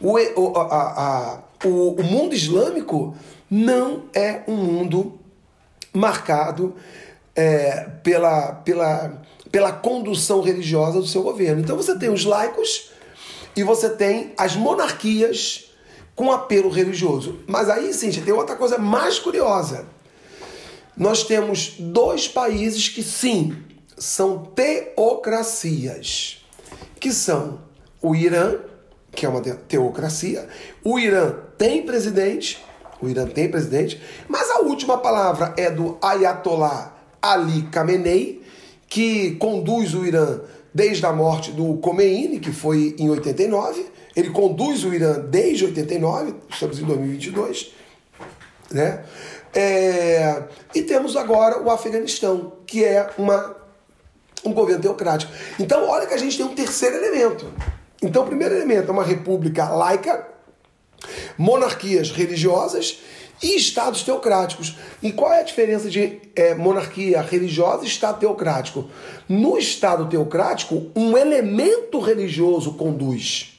O, o, a, a, o, o mundo islâmico não é um mundo marcado é, pela, pela pela condução religiosa do seu governo. Então você tem os laicos e você tem as monarquias com apelo religioso. Mas aí, sim, tem outra coisa mais curiosa. Nós temos dois países que, sim, são teocracias, que são o Irã, que é uma teocracia. O Irã tem presidente, o Irã tem presidente, mas a última palavra é do Ayatollah Ali Khamenei, que conduz o Irã desde a morte do Khomeini, que foi em 89. Ele conduz o Irã desde 89, estamos em 2022. Né? É, e temos agora o Afeganistão, que é uma, um governo teocrático. Então, olha que a gente tem um terceiro elemento. Então, o primeiro elemento é uma república laica, monarquias religiosas e estados teocráticos. E qual é a diferença de é, monarquia religiosa e estado teocrático? No estado teocrático, um elemento religioso conduz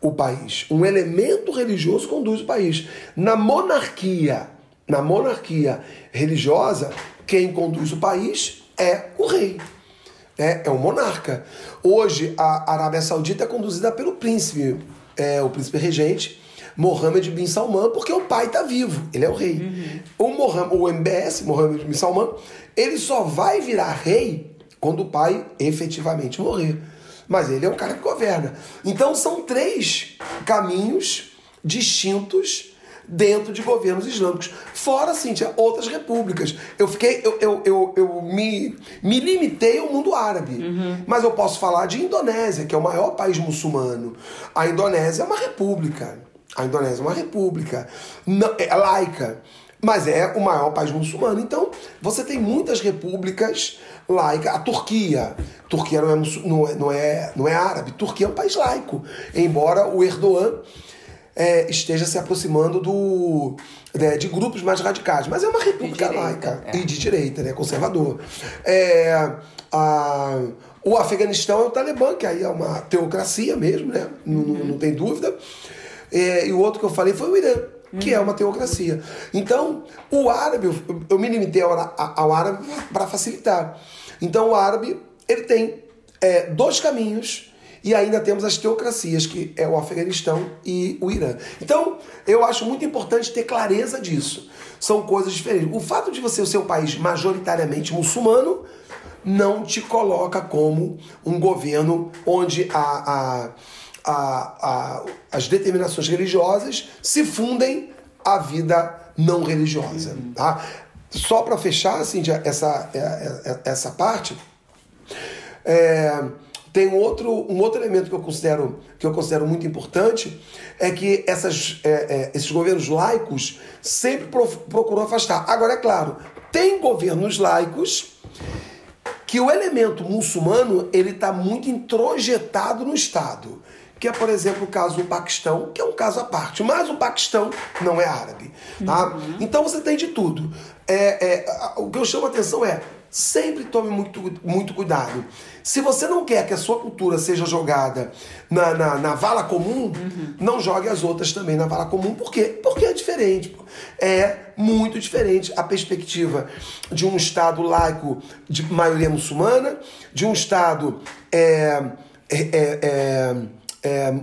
o país. Um elemento religioso conduz o país. Na monarquia, na monarquia religiosa, quem conduz o país é o rei. É, é o monarca. Hoje, a Arábia Saudita é conduzida pelo príncipe, é, o príncipe regente, Mohammed bin Salman, porque o pai está vivo, ele é o rei. Uhum. O, Mohammed, o MBS, Mohammed bin Salman, ele só vai virar rei quando o pai efetivamente morrer. Mas ele é um cara que governa. Então são três caminhos distintos dentro de governos islâmicos. Fora, sim, tinha outras repúblicas. Eu fiquei, eu, eu, eu, eu me, me limitei ao mundo árabe. Uhum. Mas eu posso falar de Indonésia, que é o maior país muçulmano. A Indonésia é uma república. A Indonésia é uma república, não, é laica, mas é o maior país muçulmano. Então, você tem muitas repúblicas laica. A Turquia. Turquia não é, não é, não é, não é árabe. Turquia é um país laico. Embora o Erdogan é, esteja se aproximando do, né, de grupos mais radicais. Mas é uma república direita, laica é. e de direita, né, conservador. É, a, o Afeganistão é o Talibã, que aí é uma teocracia mesmo, né? Não, uhum. não tem dúvida. É, e o outro que eu falei foi o Irã, que é uma teocracia. Então, o árabe, eu me limitei ao, ao árabe para facilitar. Então, o árabe, ele tem é, dois caminhos e ainda temos as teocracias, que é o Afeganistão e o Irã. Então, eu acho muito importante ter clareza disso. São coisas diferentes. O fato de você ser um país majoritariamente muçulmano não te coloca como um governo onde a, a, a, a as determinações religiosas se fundem à vida não religiosa. Tá? Só para fechar assim, essa, é, é, é, essa parte, é, tem outro, um outro elemento que eu considero, que eu considero muito importante, é que essas, é, é, esses governos laicos sempre procuram afastar. Agora, é claro, tem governos laicos que o elemento muçulmano ele está muito introjetado no Estado. Que é, por exemplo, o caso do Paquistão, que é um caso à parte. Mas o Paquistão não é árabe. Tá? Uhum. Então você tem de tudo. É, é, o que eu chamo a atenção é sempre tome muito, muito cuidado. Se você não quer que a sua cultura seja jogada na, na, na vala comum, uhum. não jogue as outras também na vala comum. Por quê? Porque é diferente. É muito diferente a perspectiva de um Estado laico de maioria muçulmana, de um Estado é, é, é, é,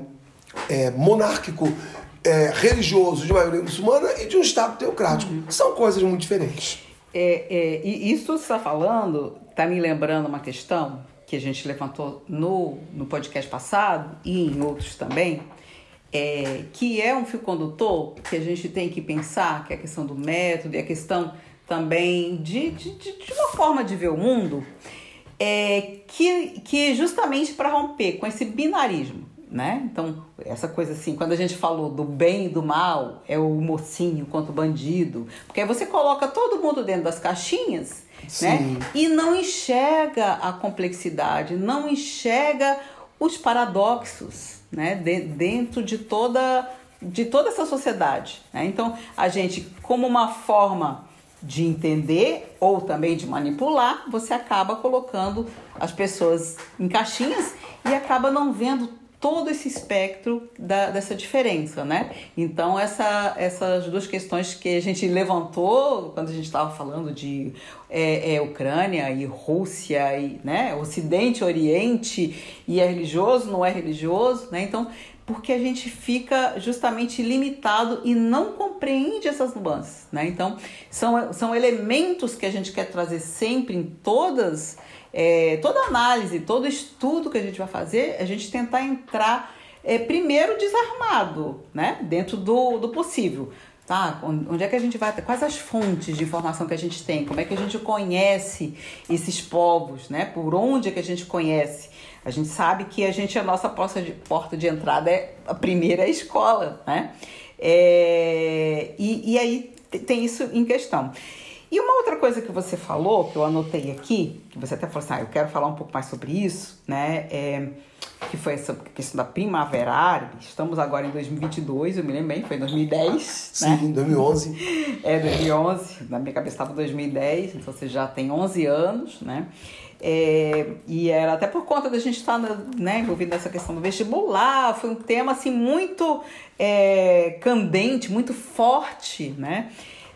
é monárquico é, religioso de maioria muçulmana e de um Estado teocrático. Uhum. São coisas muito diferentes. É, é, e isso que você está falando está me lembrando uma questão que a gente levantou no, no podcast passado e em outros também, é, que é um fio condutor que a gente tem que pensar, que é a questão do método e a questão também de, de, de uma forma de ver o mundo, é, que, que justamente para romper com esse binarismo né? Então, essa coisa assim, quando a gente falou do bem e do mal, é o mocinho quanto o bandido, porque aí você coloca todo mundo dentro das caixinhas? Sim. né? E não enxerga a complexidade, não enxerga os paradoxos, né? De, dentro de toda de toda essa sociedade, né? Então, a gente como uma forma de entender ou também de manipular, você acaba colocando as pessoas em caixinhas e acaba não vendo todo esse espectro da, dessa diferença, né? Então, essa, essas duas questões que a gente levantou quando a gente estava falando de é, é, Ucrânia e Rússia, e, né? Ocidente, Oriente, e é religioso, não é religioso, né? Então, porque a gente fica justamente limitado e não compreende essas nuances, né? Então, são, são elementos que a gente quer trazer sempre em todas é, toda análise, todo estudo que a gente vai fazer, a gente tentar entrar é, primeiro desarmado, né? Dentro do, do possível. Tá? Onde é que a gente vai? Quais as fontes de informação que a gente tem? Como é que a gente conhece esses povos, né? Por onde é que a gente conhece? A gente sabe que a gente, a nossa porta de, porta de entrada é a primeira escola, né? É, e, e aí tem isso em questão. E uma outra coisa que você falou, que eu anotei aqui, que você até falou assim, ah, eu quero falar um pouco mais sobre isso, né? É, que foi essa questão da primavera árabe. Estamos agora em 2022, eu me lembro bem, foi em 2010, Sim, né? 2011. É, 2011, na minha cabeça estava 2010, então você já tem 11 anos, né? É, e era até por conta da gente estar né, envolvido nessa questão do vestibular, foi um tema assim muito é, candente, muito forte, né?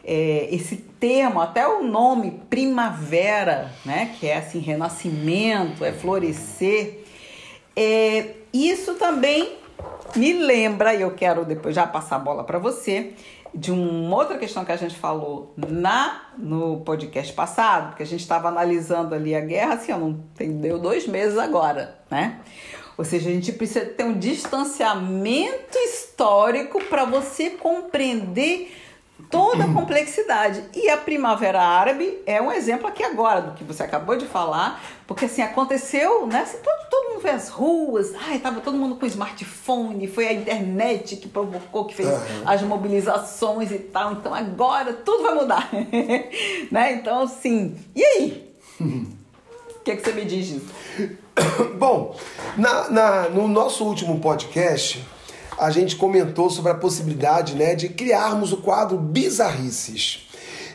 é, esse termo, até o nome primavera, né, que é assim, renascimento, é florescer, é, isso também me lembra, e eu quero depois já passar a bola para você, de uma outra questão que a gente falou na no podcast passado, porque a gente estava analisando ali a guerra, assim, não tem, deu dois meses agora, né? Ou seja, a gente precisa ter um distanciamento histórico para você compreender toda a complexidade. E a Primavera Árabe é um exemplo aqui agora do que você acabou de falar, porque assim, aconteceu, né? Assim, todo, todo mundo foi às ruas, ai, tava todo mundo com smartphone, foi a internet que provocou, que fez uhum. as mobilizações e tal. Então agora tudo vai mudar. né? Então, assim, e aí? que, que você me diz disso? Bom, na, na, no nosso último podcast, a gente comentou sobre a possibilidade né, de criarmos o quadro Bizarrices.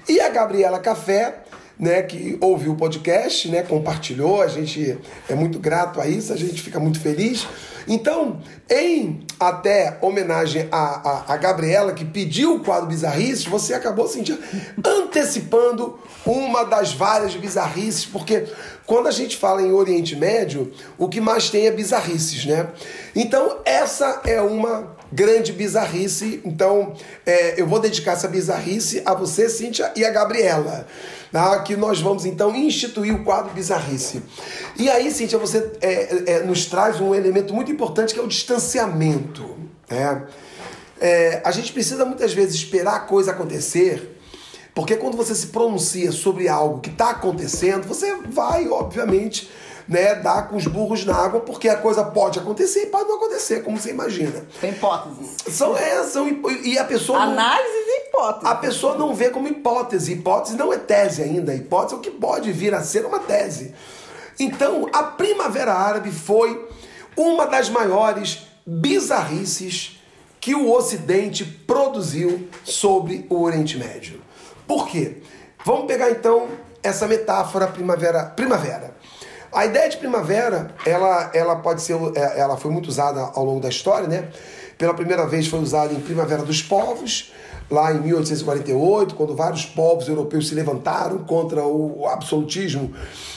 E a Gabriela Café, né, que ouviu o podcast, né, compartilhou, a gente é muito grato a isso, a gente fica muito feliz. Então, em até homenagem a, a, a Gabriela, que pediu o quadro Bizarrices, você acabou sentindo, antecipando uma das várias bizarrices, porque quando a gente fala em Oriente Médio, o que mais tem é bizarrices, né? Então, essa é uma grande bizarrice. Então, é, eu vou dedicar essa bizarrice a você, Cíntia, e a Gabriela. Tá? Que nós vamos, então, instituir o quadro bizarrice. E aí, Cíntia, você é, é, nos traz um elemento muito importante que é o distanciamento. Né? É, a gente precisa muitas vezes esperar a coisa acontecer porque quando você se pronuncia sobre algo que está acontecendo, você vai, obviamente, né, dar com os burros na água, porque a coisa pode acontecer e pode não acontecer, como você imagina. Tem hipóteses. São, é, são, e a pessoa. Análise e hipótese. A pessoa não vê como hipótese. Hipótese não é tese ainda. Hipótese é o que pode vir a ser uma tese. Então, a Primavera Árabe foi uma das maiores bizarrices que o Ocidente produziu sobre o Oriente Médio. Por quê? Vamos pegar então essa metáfora primavera. Primavera. A ideia de primavera, ela, ela pode ser, é, ela foi muito usada ao longo da história, né? Pela primeira vez foi usada em Primavera dos Povos, lá em 1848, quando vários povos europeus se levantaram contra o absolutismo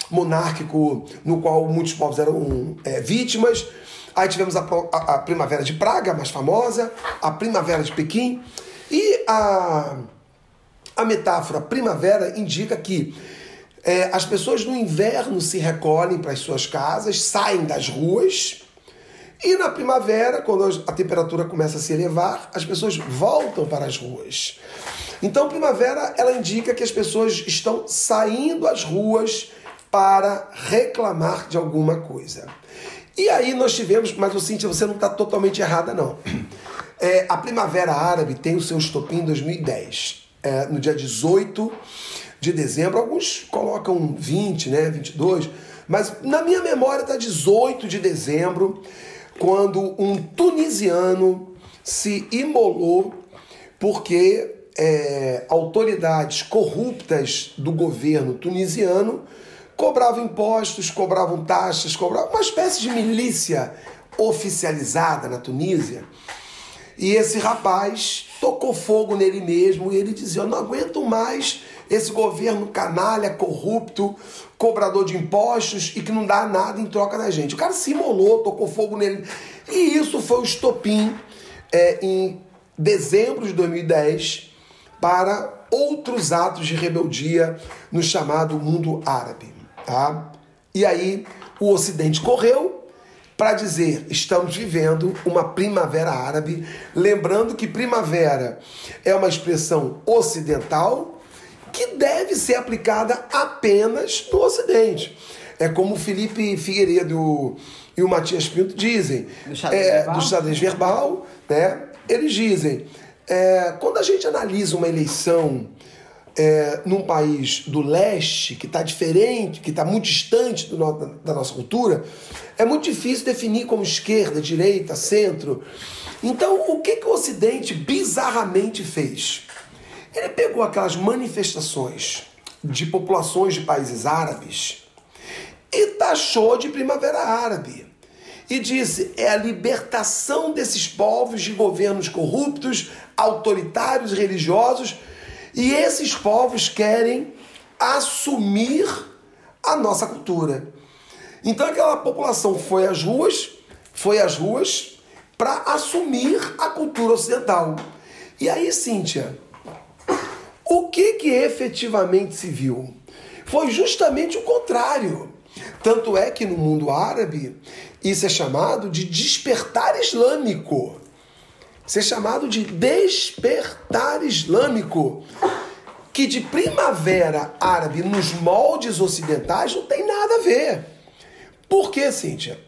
monárquico, no qual muitos povos eram é, vítimas. Aí tivemos a, a, a Primavera de Praga, mais famosa, a Primavera de Pequim e a a metáfora primavera indica que é, as pessoas no inverno se recolhem para as suas casas, saem das ruas, e na primavera, quando a temperatura começa a se elevar, as pessoas voltam para as ruas. Então, primavera ela indica que as pessoas estão saindo às ruas para reclamar de alguma coisa. E aí nós tivemos, mas o Cíntia, você não está totalmente errada, não. É, a Primavera Árabe tem o seu estopim em 2010 é, no dia 18 de dezembro. Alguns colocam 20, né, 22, mas na minha memória está 18 de dezembro, quando um tunisiano se imolou porque é, autoridades corruptas do governo tunisiano cobravam impostos, cobravam taxas, cobravam uma espécie de milícia oficializada na Tunísia. E esse rapaz tocou fogo nele mesmo e ele dizia: Eu não aguento mais esse governo canalha, corrupto, cobrador de impostos e que não dá nada em troca da gente. O cara se imolou, tocou fogo nele. E isso foi o estopim é, em dezembro de 2010 para outros atos de rebeldia no chamado mundo árabe. Tá? E aí o Ocidente correu, para dizer estamos vivendo uma primavera árabe, lembrando que primavera é uma expressão ocidental que deve ser aplicada apenas no Ocidente. É como o Felipe Figueiredo e o Matias Pinto dizem, do xadrez, é, verbal. Do xadrez verbal, né? Eles dizem, é, quando a gente analisa uma eleição é, num país do leste, que está diferente, que está muito distante no, da nossa cultura, é muito difícil definir como esquerda, direita, centro. Então, o que, que o Ocidente bizarramente fez? Ele pegou aquelas manifestações de populações de países árabes e taxou de primavera árabe. E disse: é a libertação desses povos de governos corruptos, autoritários, religiosos e esses povos querem assumir a nossa cultura. Então aquela população foi às ruas, foi às ruas para assumir a cultura ocidental. E aí, Cíntia, o que que efetivamente se viu? Foi justamente o contrário. Tanto é que no mundo árabe isso é chamado de despertar islâmico ser chamado de despertar islâmico, que de primavera árabe nos moldes ocidentais não tem nada a ver. Por quê, Cíntia?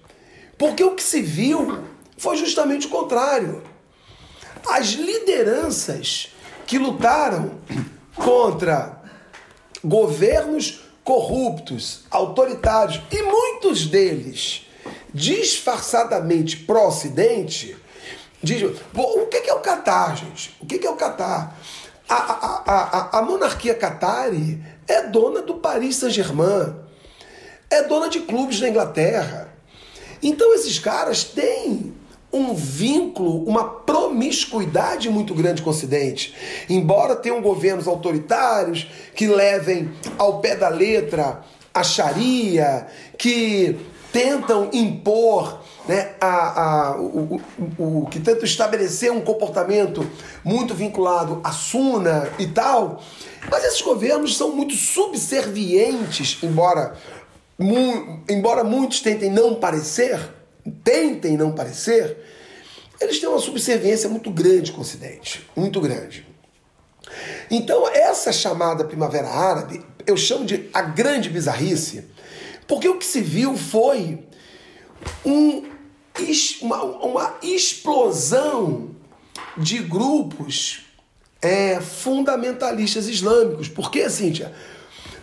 Porque o que se viu foi justamente o contrário. As lideranças que lutaram contra governos corruptos, autoritários e muitos deles disfarçadamente pró-Ocidente, diz, o que é o Catar, gente? O que é o Catar? A, a, a, a, monarquia catari é dona do Paris Saint-Germain, é dona de clubes na Inglaterra. Então esses caras têm um vínculo, uma promiscuidade muito grande com o Ocidente. Embora tenham governos autoritários que levem ao pé da letra a Sharia, que tentam impor né, a, a, o, o, o, que tentam estabelecer um comportamento muito vinculado à Suna e tal. Mas esses governos são muito subservientes, embora, mu, embora muitos tentem não parecer, tentem não parecer, eles têm uma subserviência muito grande com o Ocidente, muito grande. Então, essa chamada Primavera Árabe, eu chamo de a grande bizarrice, porque o que se viu foi um, uma, uma explosão de grupos é, fundamentalistas islâmicos. Por que, Cíntia?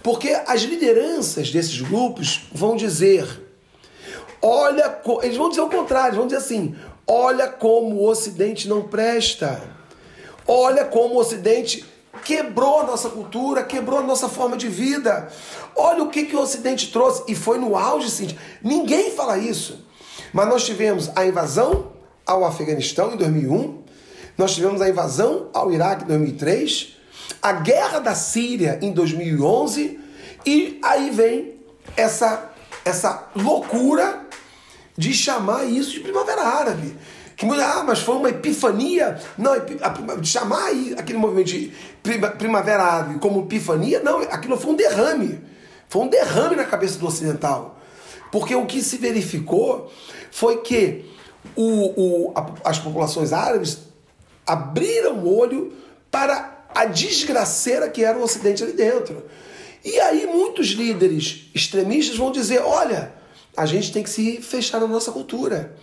Porque as lideranças desses grupos vão dizer: olha, eles vão dizer o contrário, vão dizer assim: olha como o Ocidente não presta, olha como o Ocidente quebrou a nossa cultura, quebrou a nossa forma de vida. Olha o que, que o Ocidente trouxe. E foi no auge, Cíntia. Ninguém fala isso. Mas nós tivemos a invasão ao Afeganistão em 2001, nós tivemos a invasão ao Iraque em 2003, a guerra da Síria em 2011, e aí vem essa, essa loucura de chamar isso de Primavera Árabe. Que, ah, mas foi uma epifania. Não, de chamar aquele movimento de Primavera Árabe como epifania, não, aquilo foi um derrame. Foi um derrame na cabeça do ocidental. Porque o que se verificou foi que o, o, a, as populações árabes abriram o olho para a desgraceira que era o Ocidente ali dentro. E aí muitos líderes extremistas vão dizer: olha, a gente tem que se fechar na nossa cultura.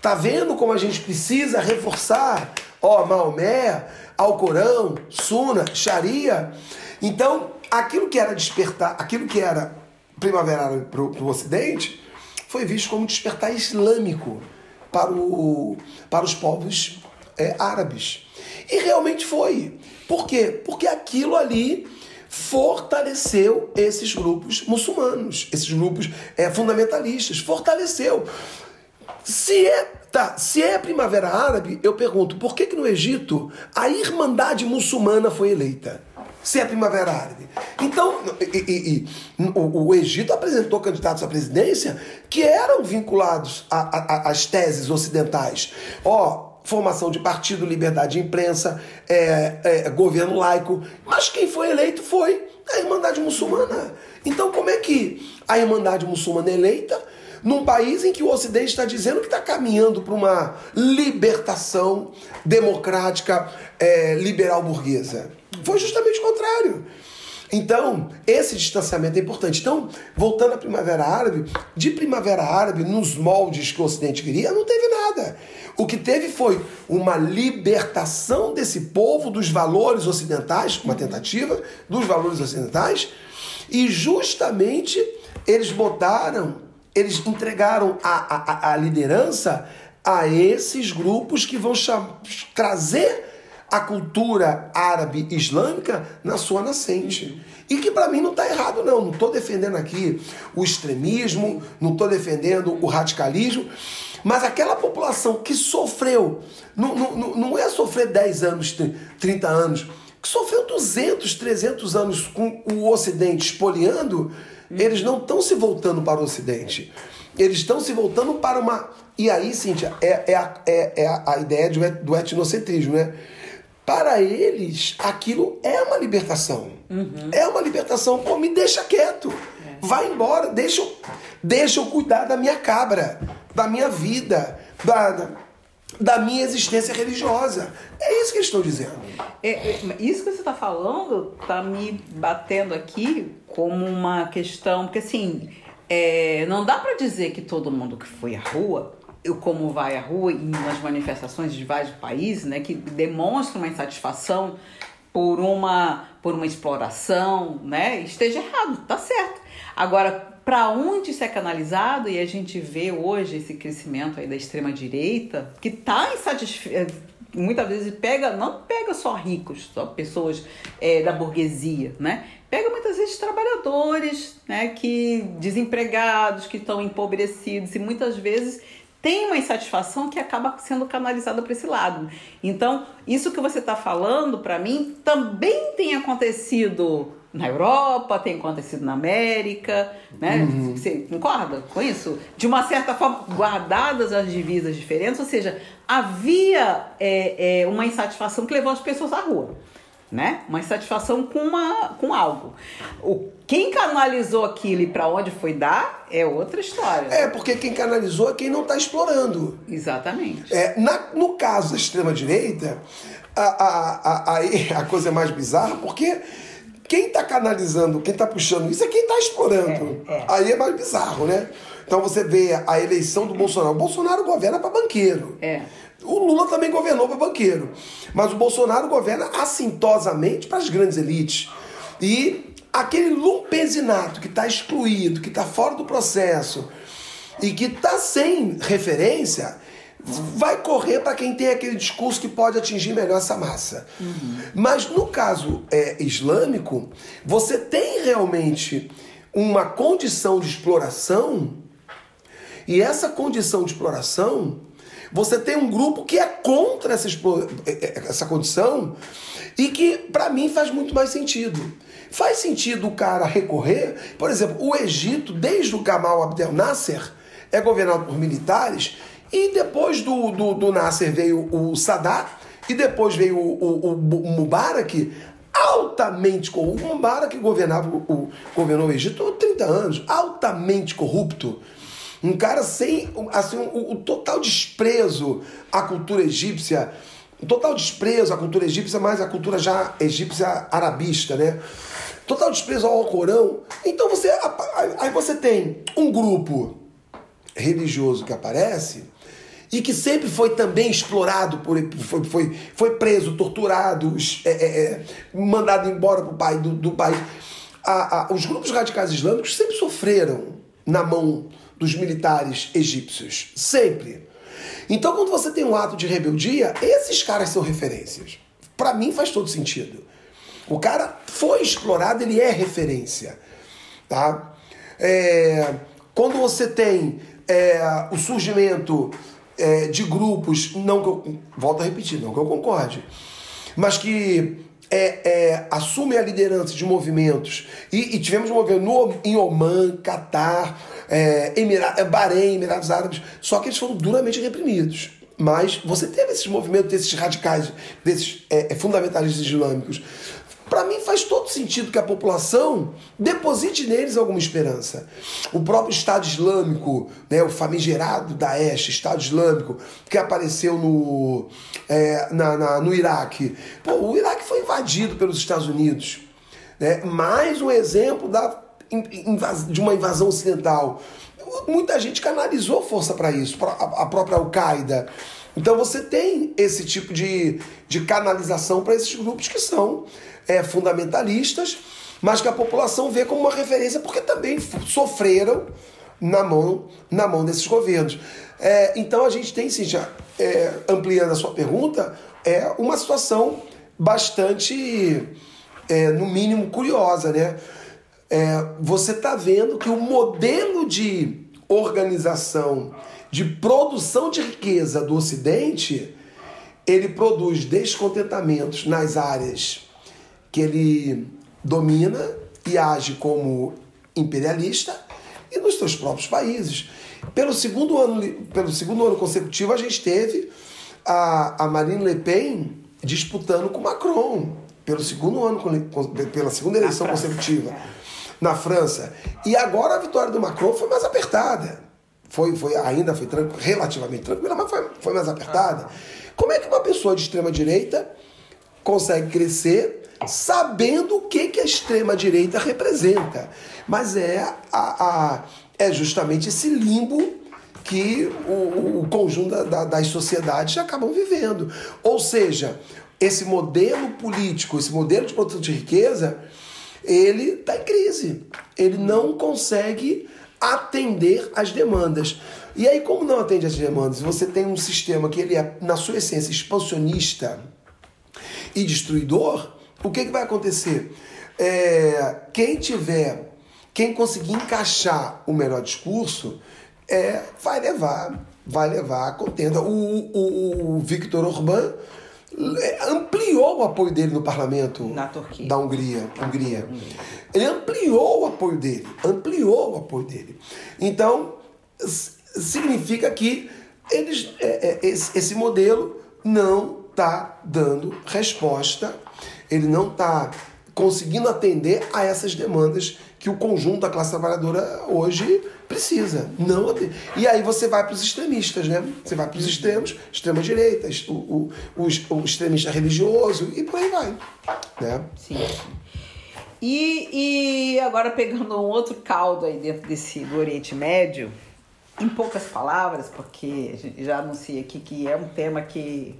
Tá vendo como a gente precisa reforçar, ó, Maomé, Alcorão, Suna, Sharia? Então, aquilo que era despertar, aquilo que era primavera para o Ocidente, foi visto como despertar islâmico para, o, para os povos é, árabes. E realmente foi. Por quê? Porque aquilo ali fortaleceu esses grupos muçulmanos, esses grupos é, fundamentalistas, fortaleceu. Se é, tá, se é primavera árabe, eu pergunto, por que, que no Egito a Irmandade Muçulmana foi eleita? Se é primavera árabe. Então, e, e, e, o, o, Egito apresentou candidatos à presidência que eram vinculados às teses ocidentais. Ó, formação de partido, liberdade de imprensa, é, é, governo laico. Mas quem foi eleito foi a Irmandade Muçulmana. Então, como é que a Irmandade Muçulmana é eleita num país em que o Ocidente está dizendo que está caminhando para uma libertação democrática é, liberal burguesa. Foi justamente o contrário. Então, esse distanciamento é importante. Então, voltando à Primavera Árabe, de Primavera Árabe, nos moldes que o Ocidente queria, não teve nada. O que teve foi uma libertação desse povo dos valores ocidentais, uma tentativa dos valores ocidentais, e justamente eles botaram eles entregaram a, a, a liderança a esses grupos que vão trazer a cultura árabe islâmica na sua nascente. E que para mim não está errado, não. Não estou defendendo aqui o extremismo, não estou defendendo o radicalismo, mas aquela população que sofreu, não, não, não é sofrer 10 anos, 30 anos, que sofreu 200, 300 anos com o Ocidente espoliando eles não estão se voltando para o Ocidente. Eles estão se voltando para uma. E aí, Cíntia, é, é, a, é, é a ideia do etnocentrismo, né? Para eles, aquilo é uma libertação. Uhum. É uma libertação. Pô, me deixa quieto. É. Vai embora. Deixa eu, deixa eu cuidar da minha cabra, da minha vida, da, da minha existência religiosa. É isso que eles estão dizendo. É, é, isso que você está falando está me batendo aqui como uma questão, porque assim, é, não dá para dizer que todo mundo que foi à rua, eu como vai à rua e nas manifestações de vários países, né, que demonstram uma insatisfação por uma por uma exploração, né? Esteja errado, tá certo. Agora, para onde isso é canalizado e a gente vê hoje esse crescimento aí da extrema direita que está insatisfeito muitas vezes pega não pega só ricos só pessoas é, da burguesia né pega muitas vezes trabalhadores né que desempregados que estão empobrecidos e muitas vezes tem uma insatisfação que acaba sendo canalizada para esse lado. Então, isso que você está falando, para mim, também tem acontecido na Europa, tem acontecido na América, né? Uhum. Você concorda com isso? De uma certa forma, guardadas as divisas diferentes, ou seja, havia é, é, uma insatisfação que levou as pessoas à rua né? Uma insatisfação com, uma, com algo. O, quem canalizou aquilo e para onde foi dar é outra história. É, porque quem canalizou é quem não está explorando. Exatamente. É, na, no caso da extrema-direita, a, a, a, a, a coisa é mais bizarra, porque quem está canalizando, quem está puxando isso é quem está explorando. É, é. Aí é mais bizarro, né? Então você vê a eleição do Bolsonaro. O Bolsonaro governa para banqueiro. É. O Lula também governou para banqueiro. Mas o Bolsonaro governa assintosamente para as grandes elites. E aquele lumpesinato que está excluído, que está fora do processo e que está sem referência, vai correr para quem tem aquele discurso que pode atingir melhor essa massa. Uhum. Mas no caso é, islâmico, você tem realmente uma condição de exploração, e essa condição de exploração você tem um grupo que é contra essa, é, é, essa condição e que, para mim, faz muito mais sentido. Faz sentido o cara recorrer, por exemplo, o Egito, desde o Gamal Abdel Nasser, é governado por militares, e depois do, do, do Nasser veio o Sadat, e depois veio o, o, o Mubarak, altamente corrupto. O Mubarak governava o, governou o Egito há 30 anos, altamente corrupto. Um cara sem assim, o, o total desprezo à cultura egípcia, o total desprezo à cultura egípcia, mas à cultura já egípcia arabista, né? Total desprezo ao Corão. Então você aí você tem um grupo religioso que aparece e que sempre foi também explorado por foi, foi, foi preso, torturado, é, é, é mandado embora pro pai do, do país. Os grupos radicais islâmicos sempre sofreram na mão dos militares egípcios. Sempre. Então, quando você tem um ato de rebeldia, esses caras são referências. Para mim faz todo sentido. O cara foi explorado, ele é referência. Tá? É, quando você tem é, o surgimento é, de grupos, não que eu, volto a repetir, não que eu concorde, mas que é, é, assume a liderança de movimentos, e, e tivemos um movimento no, em Oman, Catar, é, Emira, é, Bahrein, Emirados Árabes, só que eles foram duramente reprimidos. Mas você teve esses movimentos desses radicais, desses é, é fundamentalistas islâmicos. Para mim faz todo sentido que a população deposite neles alguma esperança. O próprio Estado Islâmico, né, o famigerado Daesh, Estado Islâmico, que apareceu no, é, na, na, no Iraque. Pô, o Iraque foi invadido pelos Estados Unidos. Né? Mais um exemplo da, de uma invasão ocidental. Muita gente canalizou força para isso, a própria Al-Qaeda. Então você tem esse tipo de, de canalização para esses grupos que são é, fundamentalistas, mas que a população vê como uma referência porque também sofreram na mão, na mão desses governos. É, então a gente tem, sim, já é, ampliando a sua pergunta, é uma situação bastante, é, no mínimo, curiosa, né? É, você está vendo que o modelo de organização, de produção de riqueza do Ocidente, ele produz descontentamentos nas áreas que ele domina e age como imperialista e nos seus próprios países. Pelo segundo ano, pelo segundo ano consecutivo, a gente teve a, a Marine Le Pen disputando com Macron, pelo segundo ano, pela segunda eleição consecutiva na França. E agora a vitória do Macron foi mais apertada. Foi, foi ainda foi tranquilo, relativamente tranquila, mas foi, foi mais apertada. Como é que uma pessoa de extrema direita consegue crescer sabendo o que, que a extrema-direita representa. Mas é, a, a, é justamente esse limbo que o, o conjunto da, das sociedades acabam vivendo. Ou seja, esse modelo político, esse modelo de produção de riqueza, ele está em crise. Ele não consegue atender às demandas. E aí, como não atende às demandas, você tem um sistema que ele é, na sua essência, expansionista e destruidor, o que, que vai acontecer? É, quem tiver, quem conseguir encaixar o melhor discurso, é, vai levar, vai levar a contenda. O, o, o Victor Orbán ampliou o apoio dele no parlamento da Hungria, Hungria. Ele ampliou o apoio dele, ampliou o apoio dele. Então, significa que eles, é, é, esse modelo não está dando resposta, ele não está conseguindo atender a essas demandas que o conjunto da classe trabalhadora hoje precisa. Não E aí você vai para os extremistas, né? Você vai para os extremos, extrema-direita, o, o, o, o, extremista religioso e por aí vai. Né? Sim. E, e agora pegando um outro caldo aí dentro desse do Oriente Médio, em poucas palavras, porque já anunciei aqui que é um tema que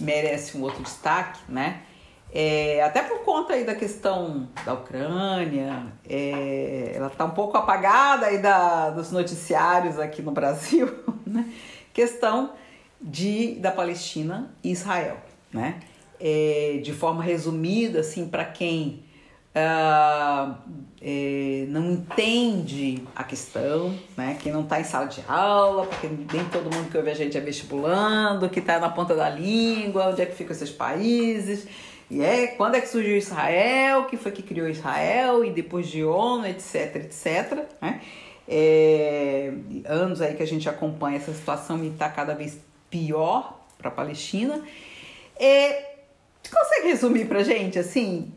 merece um outro destaque, né? É, até por conta aí da questão da Ucrânia, é, ela está um pouco apagada aí da, dos noticiários aqui no Brasil, né? Questão de, da Palestina e Israel, né? É, de forma resumida, assim, para quem uh, não entende a questão, né? Quem não está em sala de aula, porque nem todo mundo que ouve a gente é vestibulando, que está na ponta da língua, onde é que ficam esses países. E é quando é que surgiu Israel, que foi que criou Israel, e depois de ONU, etc, etc. Né? É, anos aí que a gente acompanha essa situação e está cada vez pior para a Palestina. É, consegue resumir para gente assim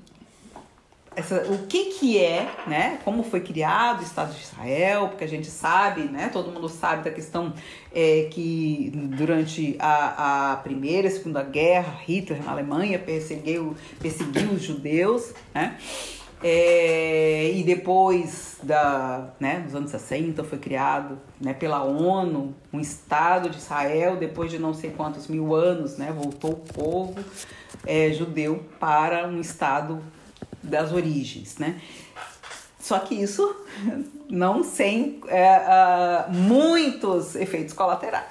essa, o que que é, né? Como foi criado o Estado de Israel, porque a gente sabe, né? Todo mundo sabe da questão é, que durante a, a Primeira e Segunda Guerra, Hitler na Alemanha perseguiu, perseguiu os judeus, né? É, e depois da, né, nos anos 60 foi criado né, pela ONU um Estado de Israel, depois de não sei quantos mil anos, né, voltou o povo é, judeu para um Estado das origens, né? Só que isso não sem é, uh, muitos efeitos colaterais.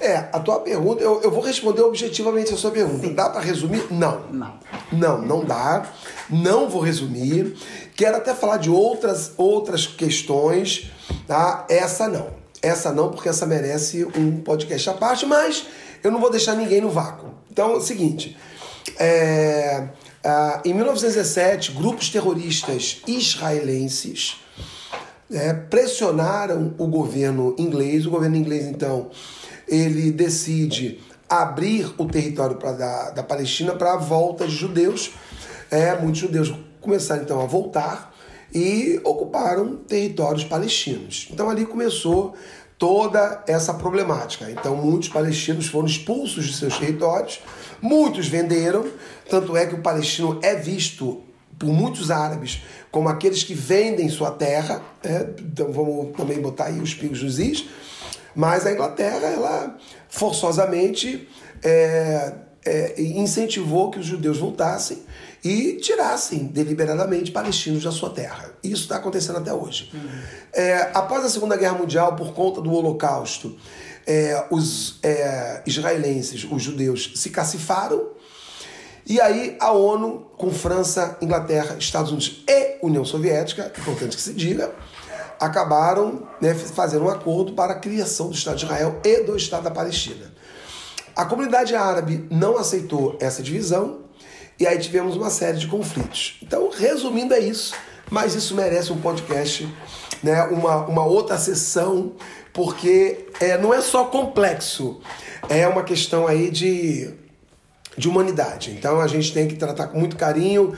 É, a tua pergunta, eu, eu vou responder objetivamente a sua pergunta. Sim. Dá para resumir? Não. Não. Não, não dá. Não vou resumir. Quero até falar de outras, outras questões, tá? Essa não. Essa não, porque essa merece um podcast à parte, mas eu não vou deixar ninguém no vácuo. Então é o seguinte. É ah, em 1917, grupos terroristas israelenses é, pressionaram o governo inglês. O governo inglês, então, ele decide abrir o território pra, da, da Palestina para a volta de judeus. É, muitos judeus começaram, então, a voltar e ocuparam territórios palestinos. Então, ali começou toda essa problemática. Então, muitos palestinos foram expulsos de seus territórios Muitos venderam, tanto é que o palestino é visto por muitos árabes como aqueles que vendem sua terra. Né? Então vamos também botar aí os pingos dos is. Mas a Inglaterra, ela forçosamente é, é, incentivou que os judeus voltassem e tirassem deliberadamente palestinos da sua terra. Isso está acontecendo até hoje. Uhum. É, após a Segunda Guerra Mundial, por conta do Holocausto, é, os é, israelenses, os judeus, se cacifaram. E aí a ONU, com França, Inglaterra, Estados Unidos e União Soviética, importante que se diga, acabaram né, fazendo um acordo para a criação do Estado de Israel e do Estado da Palestina. A comunidade árabe não aceitou essa divisão e aí tivemos uma série de conflitos. Então, resumindo, é isso, mas isso merece um podcast, né, uma, uma outra sessão porque é, não é só complexo, é uma questão aí de, de humanidade. Então a gente tem que tratar com muito carinho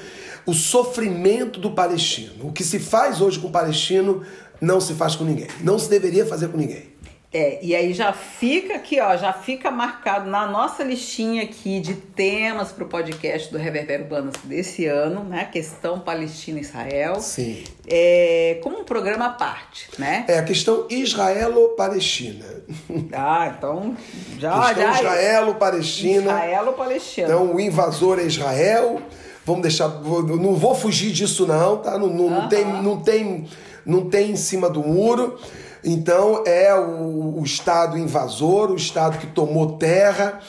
o sofrimento do palestino. O que se faz hoje com o palestino não se faz com ninguém, não se deveria fazer com ninguém. É, e aí já fica aqui, ó, já fica marcado na nossa listinha aqui de temas para o podcast do Reverbero Urbanas desse ano, né? Questão Palestina-Israel. Sim. É, como um programa à parte, né? É a questão Israelo-Palestina. Ah, então já. questão já Israelo-Palestina. Israelo-Palestina. Então o invasor é Israel. Vamos deixar. Não vou fugir disso, não, tá? Não, não, não tem, não, tem, não tem em cima do muro. Então é o, o Estado invasor, o Estado que tomou terra.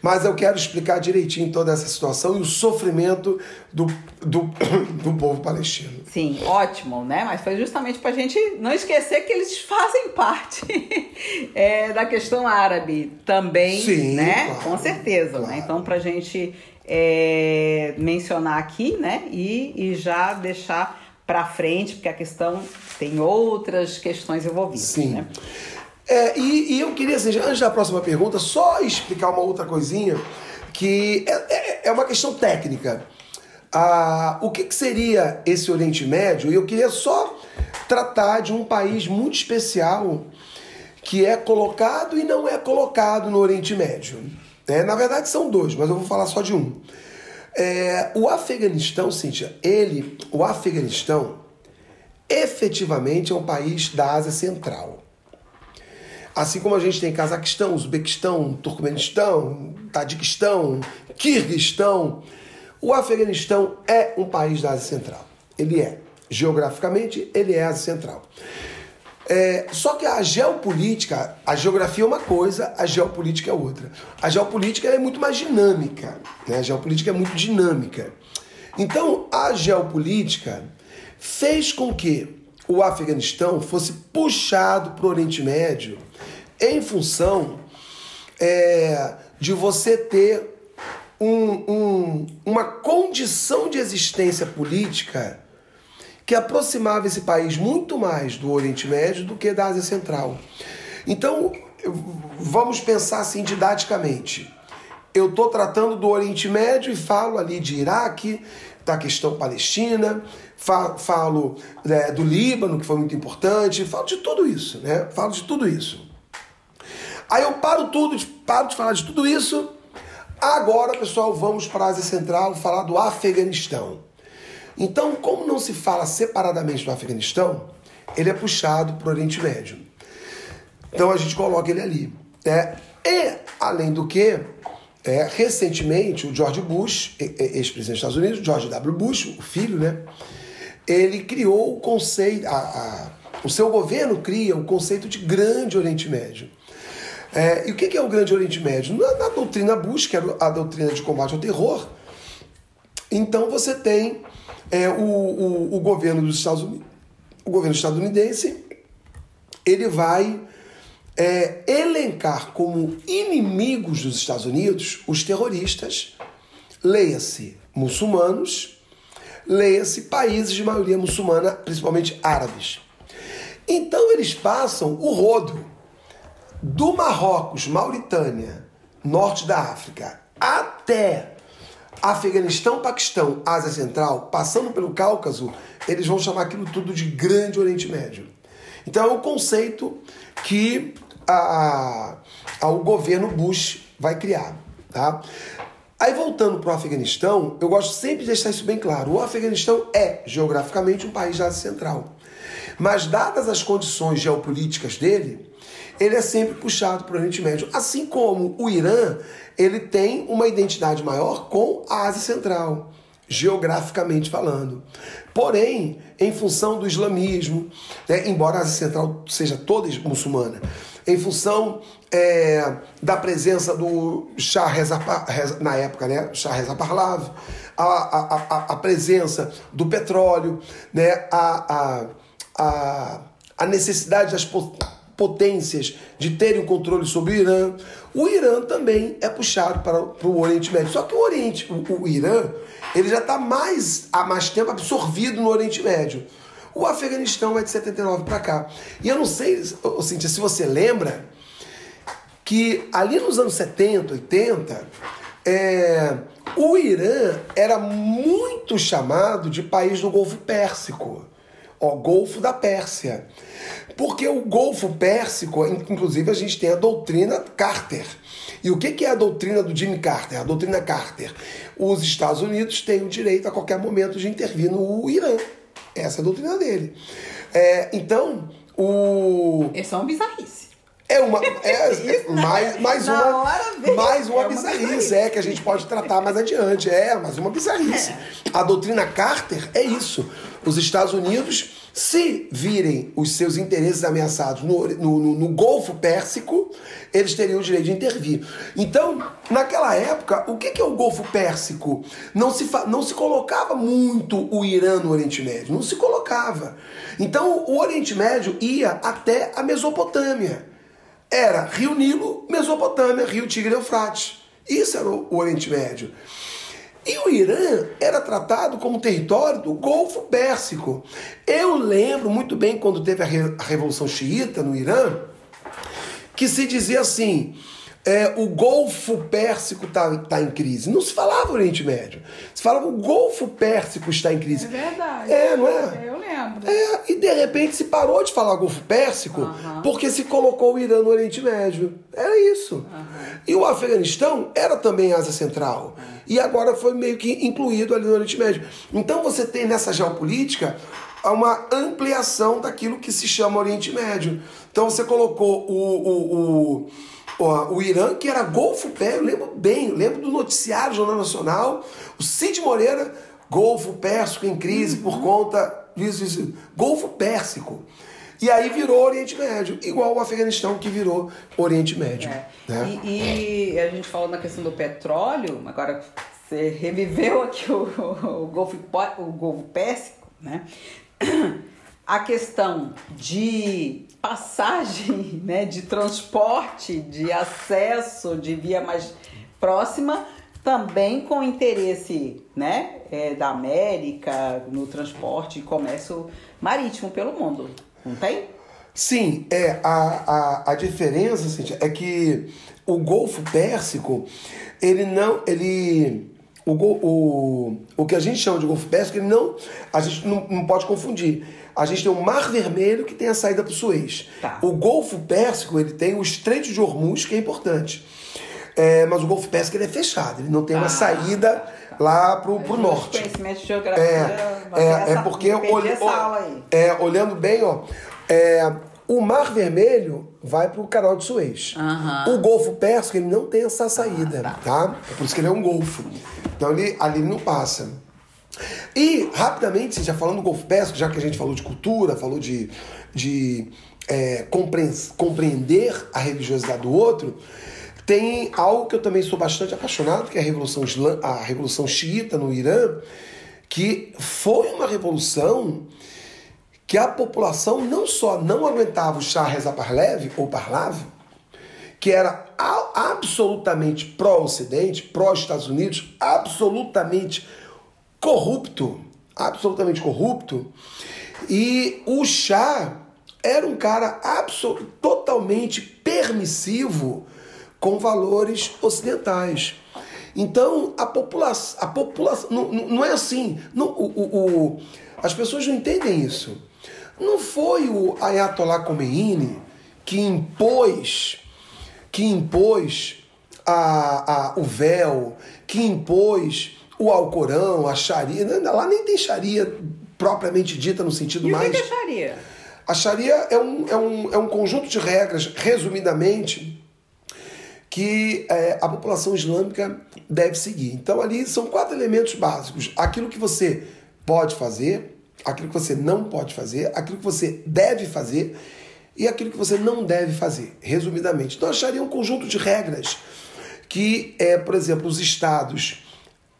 Mas eu quero explicar direitinho toda essa situação e o sofrimento do, do, do povo palestino. Sim, ótimo, né? Mas foi justamente para a gente não esquecer que eles fazem parte é, da questão árabe também, Sim, né? claro, Com certeza, claro. né? Então, para a gente é, mencionar aqui, né? E, e já deixar para frente, porque a questão tem outras questões envolvidas. Sim. Né? É, e, e eu queria, assim, antes da próxima pergunta, só explicar uma outra coisinha que é, é, é uma questão técnica. Ah, o que, que seria esse Oriente Médio? E eu queria só tratar de um país muito especial que é colocado e não é colocado no Oriente Médio. É, na verdade são dois, mas eu vou falar só de um. É, o Afeganistão, Cíntia, ele, o Afeganistão, efetivamente é um país da Ásia Central. Assim como a gente tem Cazaquistão, Uzbequistão, Turcomenistão, Tadiquistão, Kirguistão, o Afeganistão é um país da Ásia Central. Ele é. Geograficamente, ele é Ásia Central. É, só que a geopolítica, a geografia é uma coisa, a geopolítica é outra. A geopolítica é muito mais dinâmica. Né? A geopolítica é muito dinâmica. Então, a geopolítica fez com que o Afeganistão fosse puxado para o Oriente Médio em função é, de você ter um, um, uma condição de existência política que aproximava esse país muito mais do Oriente Médio do que da Ásia Central. Então, vamos pensar assim didaticamente. Eu estou tratando do Oriente Médio e falo ali de Iraque, da questão palestina, falo né, do Líbano, que foi muito importante, falo de tudo isso, né? Falo de tudo isso. Aí eu paro tudo, paro de falar de tudo isso. Agora, pessoal, vamos para a Ásia Central falar do Afeganistão. Então, como não se fala separadamente do Afeganistão, ele é puxado para o Oriente Médio. Então a gente coloca ele ali. Né? E, além do que, é, recentemente, o George Bush, ex-presidente dos Estados Unidos, George W. Bush, o filho, né? Ele criou o conceito, a, a, o seu governo cria o conceito de Grande Oriente Médio. É, e o que é o Grande Oriente Médio? Na, na doutrina Bush, que era a doutrina de combate ao terror, então você tem é, o, o, o, governo dos Estados Unidos, o governo estadunidense, ele vai é, elencar como inimigos dos Estados Unidos os terroristas, leia-se muçulmanos, leia-se países de maioria muçulmana, principalmente árabes. Então eles passam o rodo do Marrocos, Mauritânia, norte da África, até Afeganistão, Paquistão, Ásia Central, passando pelo Cáucaso, eles vão chamar aquilo tudo de Grande Oriente Médio. Então é o conceito que a, a, o governo Bush vai criar. Tá? Aí voltando para o Afeganistão, eu gosto sempre de deixar isso bem claro. O Afeganistão é geograficamente um país da Ásia Central. Mas dadas as condições geopolíticas dele, ele é sempre puxado para o Oriente Médio. Assim como o Irã, ele tem uma identidade maior com a Ásia Central, geograficamente falando. Porém, em função do islamismo, né, embora a Ásia Central seja toda muçulmana, em função é, da presença do Shah Reza, na época, né, Shah Reza Pahlavi, a, a, a, a, presença do petróleo, né, a, a, a, necessidade das potências de terem o controle sobre o Irã. O Irã também é puxado para, para o Oriente Médio. Só que o Oriente, o, o Irã, ele já está mais há mais tempo absorvido no Oriente Médio. O Afeganistão é de 79 para cá. E eu não sei, Cíntia, se você lembra que ali nos anos 70, 80, é, o Irã era muito chamado de país do Golfo Pérsico. Ó, Golfo da Pérsia. Porque o Golfo Pérsico, inclusive a gente tem a doutrina Carter. E o que é a doutrina do Jimmy Carter? A doutrina Carter. Os Estados Unidos têm o direito a qualquer momento de intervir no Irã. Essa é a doutrina dele. É, então, o. Essa é uma bizarrice. É uma. É, é mais, mais uma. Mais uma, é uma bizarrice, bizarrice, é, que a gente pode tratar mais adiante. É, mais uma bizarrice. É. A doutrina Carter é isso. Os Estados Unidos se virem os seus interesses ameaçados no, no, no, no, Golfo Pérsico, eles teriam o direito de intervir. Então, naquela época, o que, que é o Golfo Pérsico? Não se, não se colocava muito o Irã no Oriente Médio, não se colocava. Então, o Oriente Médio ia até a Mesopotâmia. Era Rio Nilo, Mesopotâmia, Rio Tigre e Eufrates. Isso era o Oriente Médio. E o Irã era tratado como território do Golfo Pérsico. Eu lembro muito bem quando teve a, Revolução Xiita no Irã, que se dizia assim: é, o Golfo Pérsico está tá em crise. Não se falava Oriente Médio. Se falava o Golfo Pérsico está em crise. É verdade. É, não é? Eu lembro. É, e de repente se parou de falar Golfo Pérsico uhum. porque se colocou o Irã no Oriente Médio. Era isso. Uhum. E o Afeganistão era também Ásia Central. Uhum. E agora foi meio que incluído ali no Oriente Médio. Então você tem nessa geopolítica uma ampliação daquilo que se chama Oriente Médio. Então você colocou o, o, o o, o Irã, que era Golfo Pérsico, eu lembro bem, eu lembro do noticiário Jornal Nacional, o Cid Moreira, Golfo Pérsico em crise uhum. por conta disso, Golfo Pérsico. E aí virou Oriente Médio, igual o Afeganistão que virou Oriente Médio. É. Né? E, e, a gente falou na questão do petróleo, agora você reviveu aqui o, o, Golfo, o Golfo Pérsico, né? A questão de passagem, né, de transporte, de acesso de via mais próxima, também com interesse né, é, da América no transporte e comércio marítimo pelo mundo, não tem? Sim, é a, a, a diferença assim, é que o Golfo Pérsico, ele não. ele o, o, o que a gente chama de Golfo Pérsico, ele não, a gente não, não pode confundir a gente tem o Mar Vermelho que tem a saída para o Suez. Tá. O Golfo Pérsico ele tem o Estreito de Hormuz que é importante. É, mas o Golfo Pérsico ele é fechado, ele não tem uma ah, saída tá, lá para o norte. Conhecimento de geografia. É, é, é porque é, olhando bem, ó, é, o Mar Vermelho vai para o Canal de Suez. Uhum. O Golfo Pérsico ele não tem essa saída, ah, tá. tá? É por isso que ele é um golfo. Então ele, ali ele não passa. E, rapidamente, já falando do Golfo Pérsico, já que a gente falou de cultura, falou de, de é, compreender a religiosidade do outro, tem algo que eu também sou bastante apaixonado, que é a Revolução, a Revolução Xiita no Irã, que foi uma revolução que a população não só não aguentava o Shah Reza Parlev, ou Parlav, que era absolutamente pró-Ocidente, pró-Estados Unidos, absolutamente corrupto, absolutamente corrupto. E o chá era um cara totalmente permissivo com valores ocidentais. Então a população, a população não, não é assim. Não, o, o, o, as pessoas não entendem isso. Não foi o Ayatollah Khomeini que impôs, que impôs a, a, o véu, que impôs o Alcorão, a Sharia, né, lá nem tem Sharia propriamente dita no sentido e mais. O que é Sharia? A Sharia é um, é um, é um conjunto de regras, resumidamente, que é, a população islâmica deve seguir. Então, ali são quatro elementos básicos: aquilo que você pode fazer, aquilo que você não pode fazer, aquilo que você deve fazer e aquilo que você não deve fazer, resumidamente. Então, a Sharia é um conjunto de regras que, é, por exemplo, os estados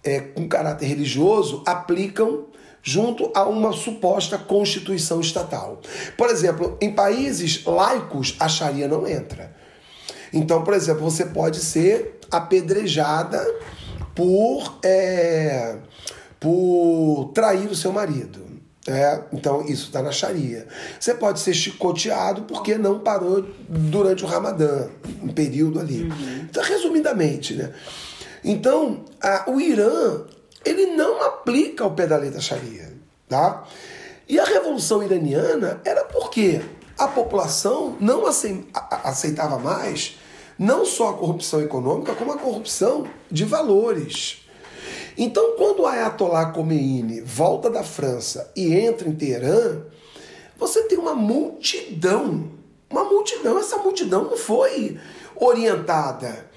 é, com caráter religioso aplicam junto a uma suposta constituição estatal. Por exemplo, em países laicos, a Sharia não entra. Então, por exemplo, você pode ser apedrejada por, é, por trair o seu marido. É, então, isso está na Sharia. Você pode ser chicoteado porque não parou durante o Ramadã, um período ali. Uhum. Então, resumidamente, né? Então, a, o Irã, ele não aplica o pé da Sharia, tá? E a Revolução Iraniana era porque a população não aceitava mais não só a corrupção econômica, como a corrupção de valores. Então, quando o Ayatollah Khomeini volta da França e entra em Teherã, você tem uma multidão, uma multidão. Essa multidão não foi orientada.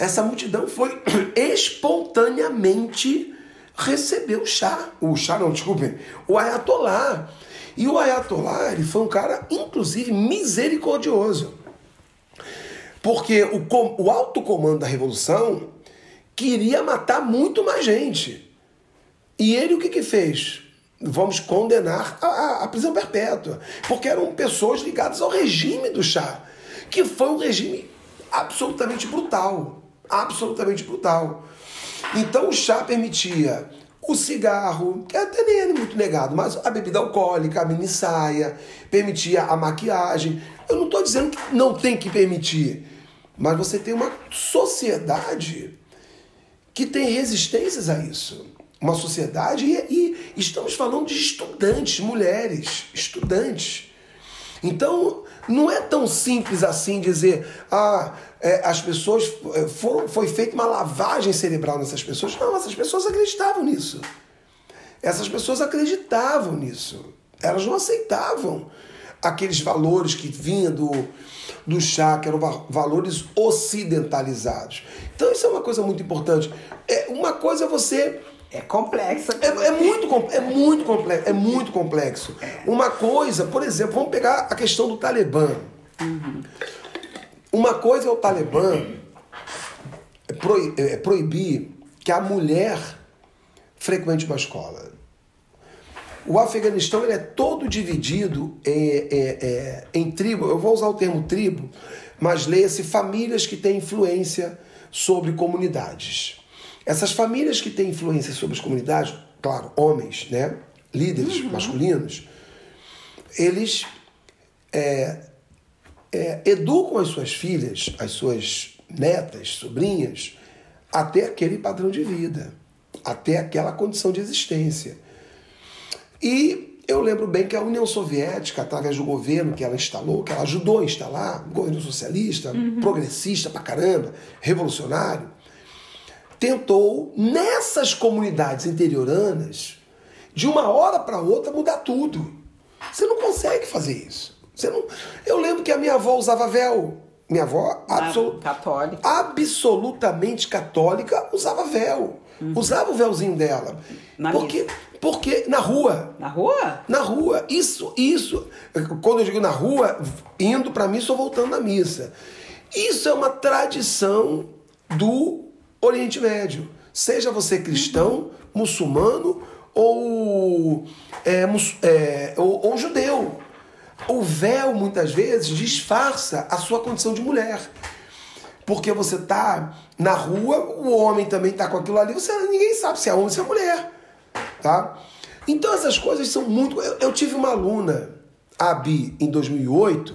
Essa multidão foi espontaneamente receber o chá. O chá não, desculpe, o Ayatollah. E o Ayatollah, ele foi um cara, inclusive, misericordioso. Porque o, o alto comando da revolução queria matar muito mais gente. E ele o que, que fez? Vamos condenar a, a, a prisão perpétua. Porque eram pessoas ligadas ao regime do chá, que foi um regime absolutamente brutal. Absolutamente brutal. Então o chá permitia o cigarro, que até nem era muito negado, mas a bebida alcoólica, a mini saia, permitia a maquiagem. Eu não estou dizendo que não tem que permitir, mas você tem uma sociedade que tem resistências a isso. Uma sociedade, e, e estamos falando de estudantes, mulheres, estudantes. Então, não é tão simples assim dizer, ah, é, as pessoas é, foram, foi feita uma lavagem cerebral nessas pessoas. Não, essas pessoas acreditavam nisso. Essas pessoas acreditavam nisso. Elas não aceitavam aqueles valores que vinham do, do chá, que eram valores ocidentalizados. Então isso é uma coisa muito importante. É, uma coisa é você. É complexa. É, é, muito, é muito complexo. É muito complexo. Uma coisa, por exemplo, vamos pegar a questão do Talibã. Uhum. Uma coisa é o Talibã é proibir que a mulher frequente uma escola. O Afeganistão ele é todo dividido em tribo. Eu vou usar o termo tribo, mas leia-se famílias que têm influência sobre comunidades. Essas famílias que têm influência sobre as comunidades, claro, homens, né, líderes uhum. masculinos, eles é, é, educam as suas filhas, as suas netas, sobrinhas, até aquele padrão de vida, até aquela condição de existência. E eu lembro bem que a União Soviética, através do governo que ela instalou, que ela ajudou a instalar, governo socialista, uhum. progressista pra caramba, revolucionário, tentou nessas comunidades interioranas, de uma hora para outra, mudar tudo. Você não consegue fazer isso. Você não... Eu lembro que a minha avó usava véu. Minha avó, absol... católica. absolutamente católica, usava véu. Uhum. Usava o véuzinho dela. Na porque missa. Porque na rua. Na rua? Na rua. Isso, isso. Quando eu digo na rua, indo para missa ou voltando da missa. Isso é uma tradição do Oriente Médio. Seja você cristão, muçulmano ou, é, é, ou, ou judeu. O véu, muitas vezes, disfarça a sua condição de mulher. Porque você tá na rua, o homem também tá com aquilo ali, você, ninguém sabe se é homem ou se é mulher tá? Então essas coisas são muito. Eu, eu tive uma aluna, a Bi, em 2008,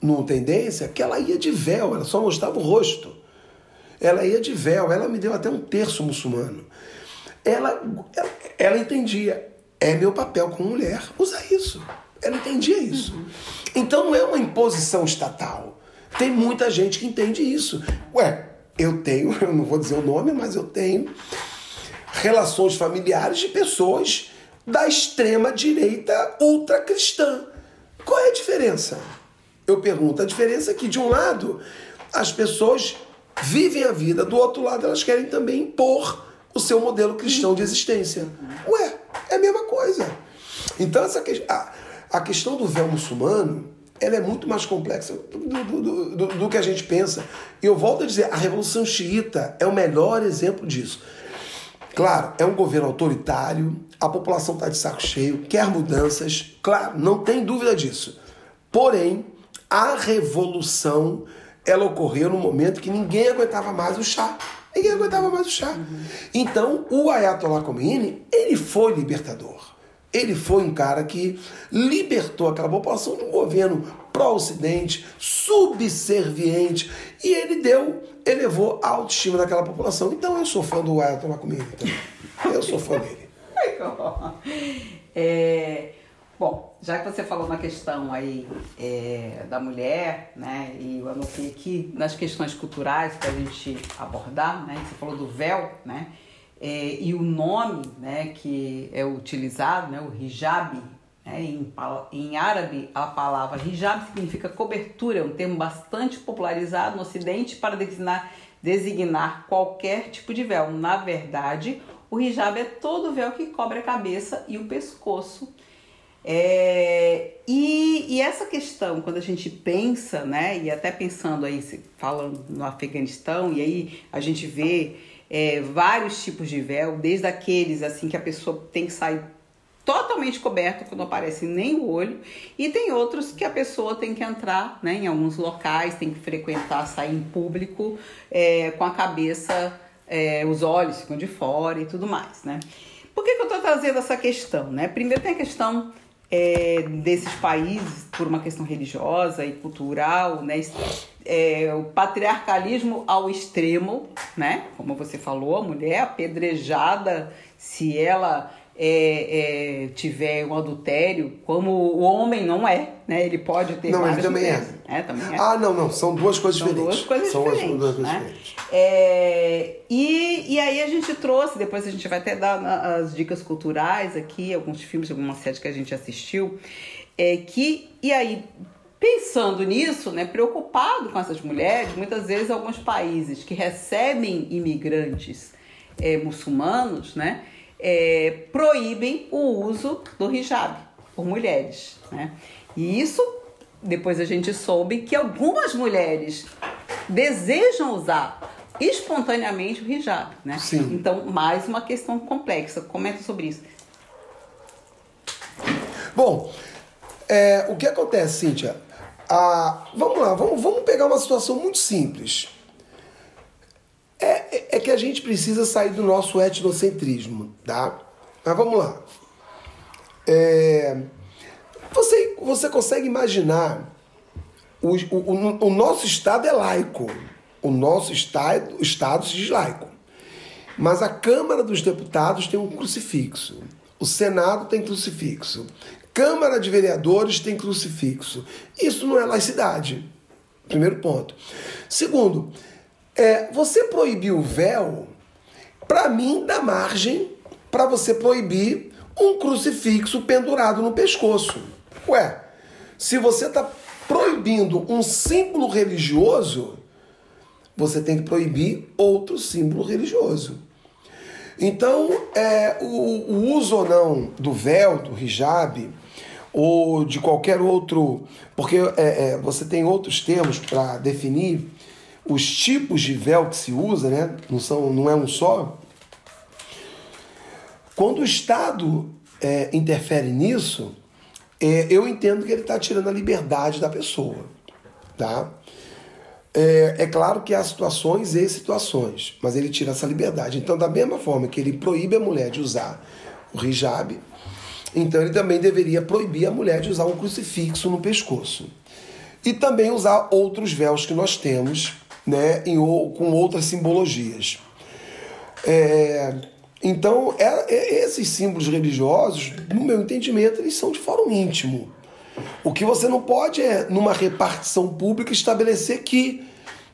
no Tendência, que ela ia de véu, ela só mostrava o rosto. Ela ia de véu, ela me deu até um terço muçulmano. Ela, ela, ela entendia, é meu papel como mulher usar isso. Ela entendia isso. Então não é uma imposição estatal. Tem muita gente que entende isso. Ué, eu tenho, eu não vou dizer o nome, mas eu tenho relações familiares de pessoas da extrema direita ultracristã. Qual é a diferença? Eu pergunto. A diferença é que, de um lado, as pessoas vivem a vida, do outro lado, elas querem também impor o seu modelo cristão de existência. Ué, é a mesma coisa. Então, essa, a, a questão do véu muçulmano ela é muito mais complexa do, do, do, do, que a gente pensa. E eu volto a dizer, a Revolução Xiita é o melhor exemplo disso. Claro, é um governo autoritário, a população está de saco cheio, quer mudanças, claro, não tem dúvida disso. Porém, a revolução ela ocorreu no momento que ninguém aguentava mais o chá. Ninguém aguentava mais o chá. Uhum. Então, o Ayatollah Khomeini, ele foi libertador. Ele foi um cara que libertou aquela população de um governo pró-ocidente, subserviente, e ele deu, elevou a autoestima daquela população. Então eu sou fã do Ayatollah Khomeini também. Eu sou fã dele. É, bom, já que você falou na questão aí é, da mulher, né, e eu anotei aqui nas questões culturais para a gente abordar, né, você falou do véu, né, é, e o nome, né, que é utilizado, né, o hijab, né, em, em árabe a palavra hijab significa cobertura, é um termo bastante popularizado no Ocidente para designar, designar qualquer tipo de véu. Na verdade, o hijab é todo véu que cobre a cabeça e o pescoço. É, e, e, essa questão, quando a gente pensa, né, e até pensando aí, falando no Afeganistão, e aí a gente vê é, vários tipos de véu, desde aqueles assim que a pessoa tem que sair totalmente coberta quando aparece nem o olho, e tem outros que a pessoa tem que entrar né, em alguns locais, tem que frequentar, sair em público é, com a cabeça é, os olhos ficam de fora e tudo mais, né? Por que, que eu estou trazendo essa questão, né? Primeiro tem a questão é, desses países por uma questão religiosa e cultural, né? É, o patriarcalismo ao extremo, né? Como você falou, a mulher apedrejada se ela é, é, tiver um adultério, como o homem não é, né? Ele pode ter não, ele também é. É. também é. Ah, não, não, são duas coisas são diferentes. Duas coisas são diferentes, duas coisas né? diferentes. É, e, e aí a gente trouxe, depois a gente vai até dar as dicas culturais aqui, alguns filmes, algumas séries que a gente assistiu, é que, e aí pensando nisso, né, preocupado com essas mulheres, muitas vezes alguns países que recebem imigrantes é, muçulmanos, né, é, proíbem o uso do hijab por mulheres. Né? E isso, depois a gente soube que algumas mulheres desejam usar espontaneamente o hijab. Né? Sim. Então, mais uma questão complexa. Comenta sobre isso. Bom, é, o que acontece, Cíntia? Ah, vamos lá, vamos, vamos pegar uma situação muito simples. É, é, é que a gente precisa sair do nosso etnocentrismo, tá? Mas vamos lá. É, você, você consegue imaginar o, o, o, nosso Estado é laico. O nosso Estado, Estado se diz laico. Mas a Câmara dos Deputados tem um crucifixo. O Senado tem crucifixo. Câmara de Vereadores tem crucifixo. Isso não é laicidade. Primeiro ponto. Segundo, é, você proibir o véu, para mim, dá margem para você proibir um crucifixo pendurado no pescoço. Ué, se você está proibindo um símbolo religioso, você tem que proibir outro símbolo religioso. Então, é, o, o uso ou não do véu, do hijab, ou de qualquer outro. Porque é, é, você tem outros termos para definir os tipos de véu que se usa, né? Não, são, não é um só. Quando o Estado é, interfere nisso, é, eu entendo que ele está tirando a liberdade da pessoa, tá? É, é, claro que há situações e situações, mas ele tira essa liberdade. Então, da mesma forma que ele proíbe a mulher de usar o hijab, então ele também deveria proibir a mulher de usar um crucifixo no pescoço. E também usar outros véus que nós temos né, em, com outras simbologias. É, então, é, é, esses símbolos religiosos, no meu entendimento, eles são de fórum íntimo. O que você não pode é, numa repartição pública, estabelecer que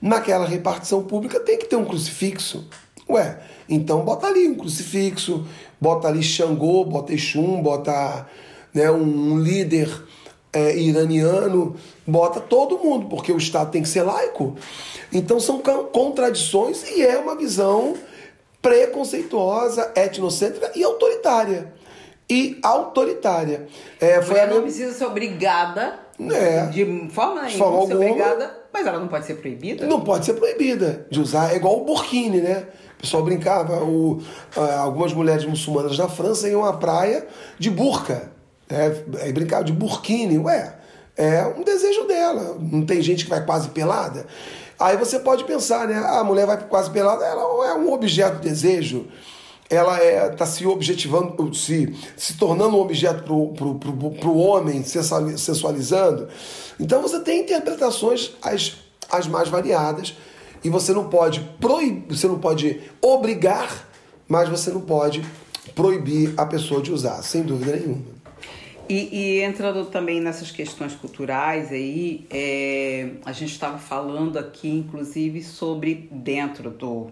naquela repartição pública tem que ter um crucifixo. Ué, então bota ali um crucifixo, bota ali Xangô, bota Exum, bota né, um, líder é, iraniano, bota todo mundo, porque o Estado tem que ser laico. Então são contradições e é uma visão preconceituosa, etnocêntrica e autoritária. E autoritária. É, foi a não precisa ser obrigada é, de forma nenhuma forma ser obrigada, mas ela não pode ser proibida? Não pode ser proibida de usar. É igual o burkini, né? O pessoal brincava, o, algumas mulheres muçulmanas na França iam à praia de burca. É, é brincar de burkini, ué, é um desejo dela. Não tem gente que vai quase pelada. Aí você pode pensar, né? A mulher vai quase pelada, ela é um objeto de desejo. Ela está é, tá se objetivando, se, se tornando um objeto para o homem, sensualizando. Então você tem interpretações as, as mais variadas e você não pode proibir, você não pode obrigar, mas você não pode proibir a pessoa de usar, sem dúvida nenhuma. E, e, entrando também nessas questões culturais aí, é, a gente estava falando aqui, inclusive, sobre dentro do,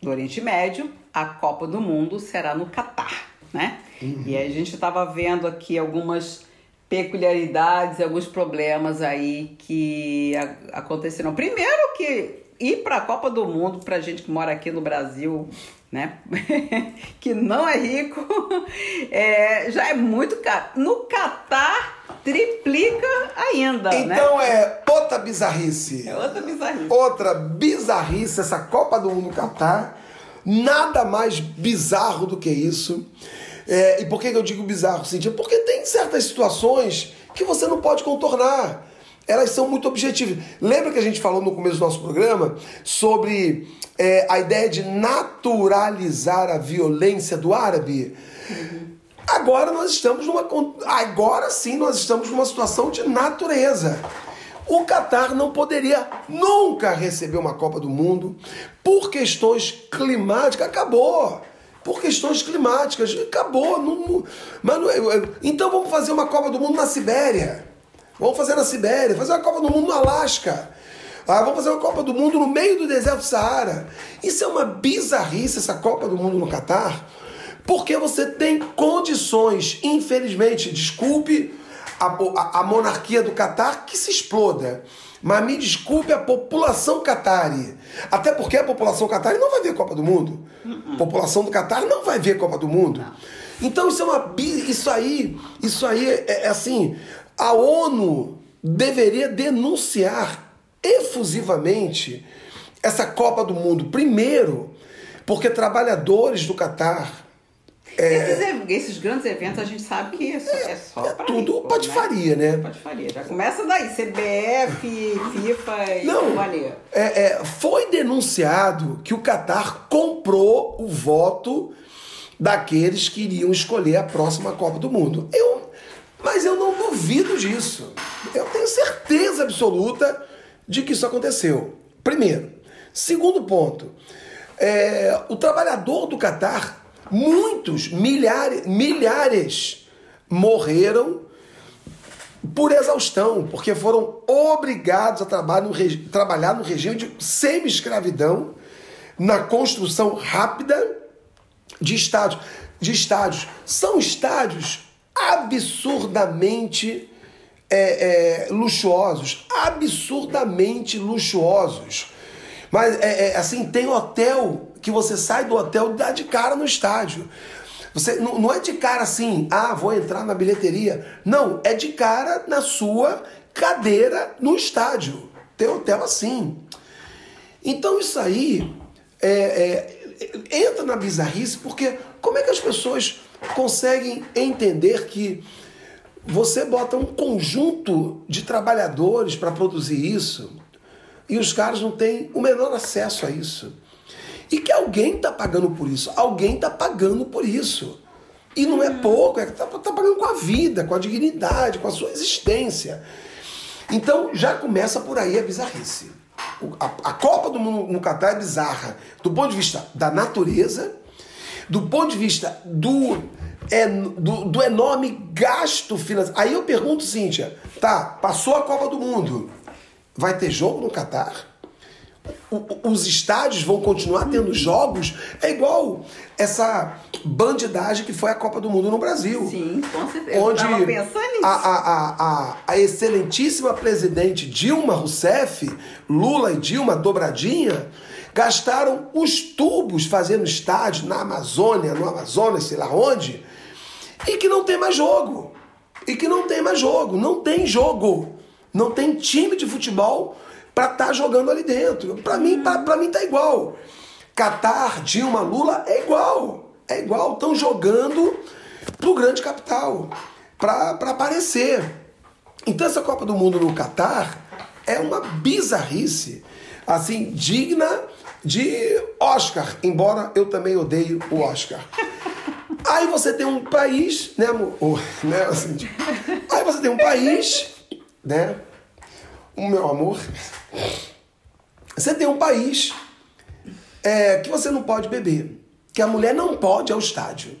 do Oriente Médio, a Copa do Mundo será no Catar, né? Uhum. E a gente estava vendo aqui algumas peculiaridades, alguns problemas aí que aconteceram. Primeiro que ir para a Copa do Mundo, para gente que mora aqui no Brasil, né? que não é rico, é, já é muito caro. No Catar, triplica ainda, né? então né? é outra bizarrice. É outra bizarrice. Outra bizarrice, essa Copa do Mundo Catar. Nada mais bizarro do que isso. É, e por que eu digo bizarro, Cintia? Porque tem certas situações que você não pode contornar elas são muito objetivas. Lembra que a gente falou no começo do nosso programa sobre é, a ideia de naturalizar a violência do árabe? Uhum. Agora nós estamos numa. Agora sim nós estamos numa situação de natureza. O Catar não poderia nunca receber uma Copa do Mundo por questões climáticas. Acabou por questões climáticas. Acabou. Não, não, mas não, então vamos fazer uma Copa do Mundo na Sibéria. Vamos fazer na Sibéria, fazer uma Copa do Mundo no Alasca. Ah, vamos fazer uma Copa do Mundo no meio do deserto do Saara. Isso é uma bizarrice, essa Copa do Mundo no Catar, porque você tem condições, infelizmente, desculpe a, a, a monarquia do Catar que se exploda. Mas me desculpe a população catari. Até porque a população catari não vai ver Copa do Mundo. A população do Catar não vai ver Copa do Mundo. Então isso é uma isso aí, isso aí é, é assim, a ONU deveria denunciar efusivamente essa Copa do Mundo. Primeiro, porque trabalhadores do Catar. É, esses, esses, grandes eventos a gente sabe que é só, é, é só é tudo rico, patifaria, né? né? Patifaria. Já começa daí, CBF, FIFA e Não, companhia. É, é, foi denunciado que o Catar comprou o voto daqueles que iriam escolher a próxima Copa do Mundo. Eu mas eu não duvido disso. Eu tenho certeza absoluta de que isso aconteceu. Primeiro. Segundo ponto, é, o trabalhador do Catar, muitos, milhares, milhares morreram por exaustão, porque foram obrigados a trabalhar no, trabalhar no regime de semi-escravidão, na construção rápida de estádios. De estádios. São estádios absurdamente é, é, luxuosos, absurdamente luxuosos. Mas é, é, assim, tem hotel que você sai do hotel e dá de cara no estádio. Você não, não é de cara assim, ah, vou entrar na bilheteria. Não, é de cara na sua cadeira no estádio. Tem hotel assim. Então isso aí é, é, entra na bizarrice, porque como é que as pessoas conseguem entender que você bota um conjunto de trabalhadores para produzir isso e os caras não têm o menor acesso a isso. E que alguém está pagando por isso. Alguém está pagando por isso. E não é pouco, é está tá pagando com a vida, com a dignidade, com a sua existência. Então já começa por aí a bizarrice. A, a Copa do Mundo no Catar é bizarra do ponto de vista da natureza do ponto de vista do, é, do, do enorme gasto financeiro. Aí eu pergunto, Cíntia, tá, passou a Copa do Mundo, vai ter jogo no Catar? os estádios vão continuar tendo jogos, é igual essa bandidagem que foi a Copa do Mundo no Brasil. Sim, com certeza. Onde a, a, a, a, excelentíssima presidente Dilma Rousseff, Lula e Dilma dobradinha, gastaram os tubos fazendo estádio na Amazônia, no Amazonas, sei lá onde, e que não tem mais jogo. E que não tem mais jogo. Não tem jogo. Não tem time de futebol para estar tá jogando ali dentro. Para mim, para mim tá igual. Catar, Dilma, Lula é igual. É igual. Estão jogando pro grande capital para aparecer. Então essa Copa do Mundo no Catar é uma bizarrice, assim, digna de Oscar, embora eu também odeio o Oscar. Aí você tem um país, né, amor? né, assim, aí você tem um país, né? O meu amor. Você tem um país é, que você não pode beber, que a mulher não pode ao estádio.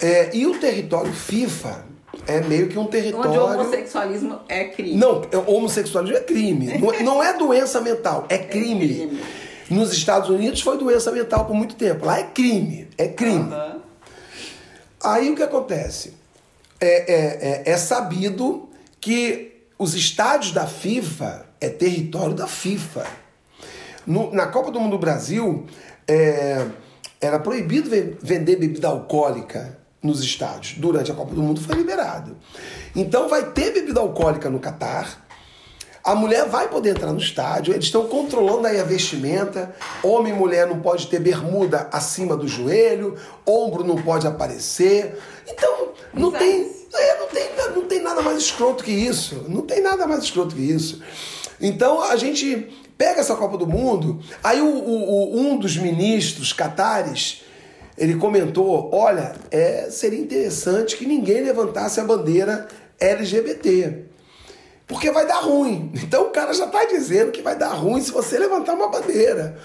É, e o território FIFA é meio que um território. Onde o homossexualismo é crime. Não, é, homossexualismo é crime. não, é, não é doença mental, é crime. É crime. Nos Estados Unidos foi doença mental por muito tempo. Lá é crime. É crime. Uhum. Aí o que acontece? É, é, é, é sabido que os estádios da FIFA é território da FIFA. No, na Copa do Mundo do Brasil, é, era proibido vender bebida alcoólica nos estádios. Durante a Copa do Mundo foi liberado. Então vai ter bebida alcoólica no Catar. A mulher vai poder entrar no estádio, eles estão controlando aí a vestimenta. Homem e mulher não pode ter bermuda acima do joelho, ombro não pode aparecer. Então, não tem, é, não tem, não tem nada mais escroto que isso. Não tem nada mais escroto que isso. Então a gente pega essa Copa do Mundo, aí o, o, o um dos ministros catares ele comentou: olha, é, seria interessante que ninguém levantasse a bandeira LGBT. Porque vai dar ruim. Então o cara já está dizendo que vai dar ruim se você levantar uma bandeira.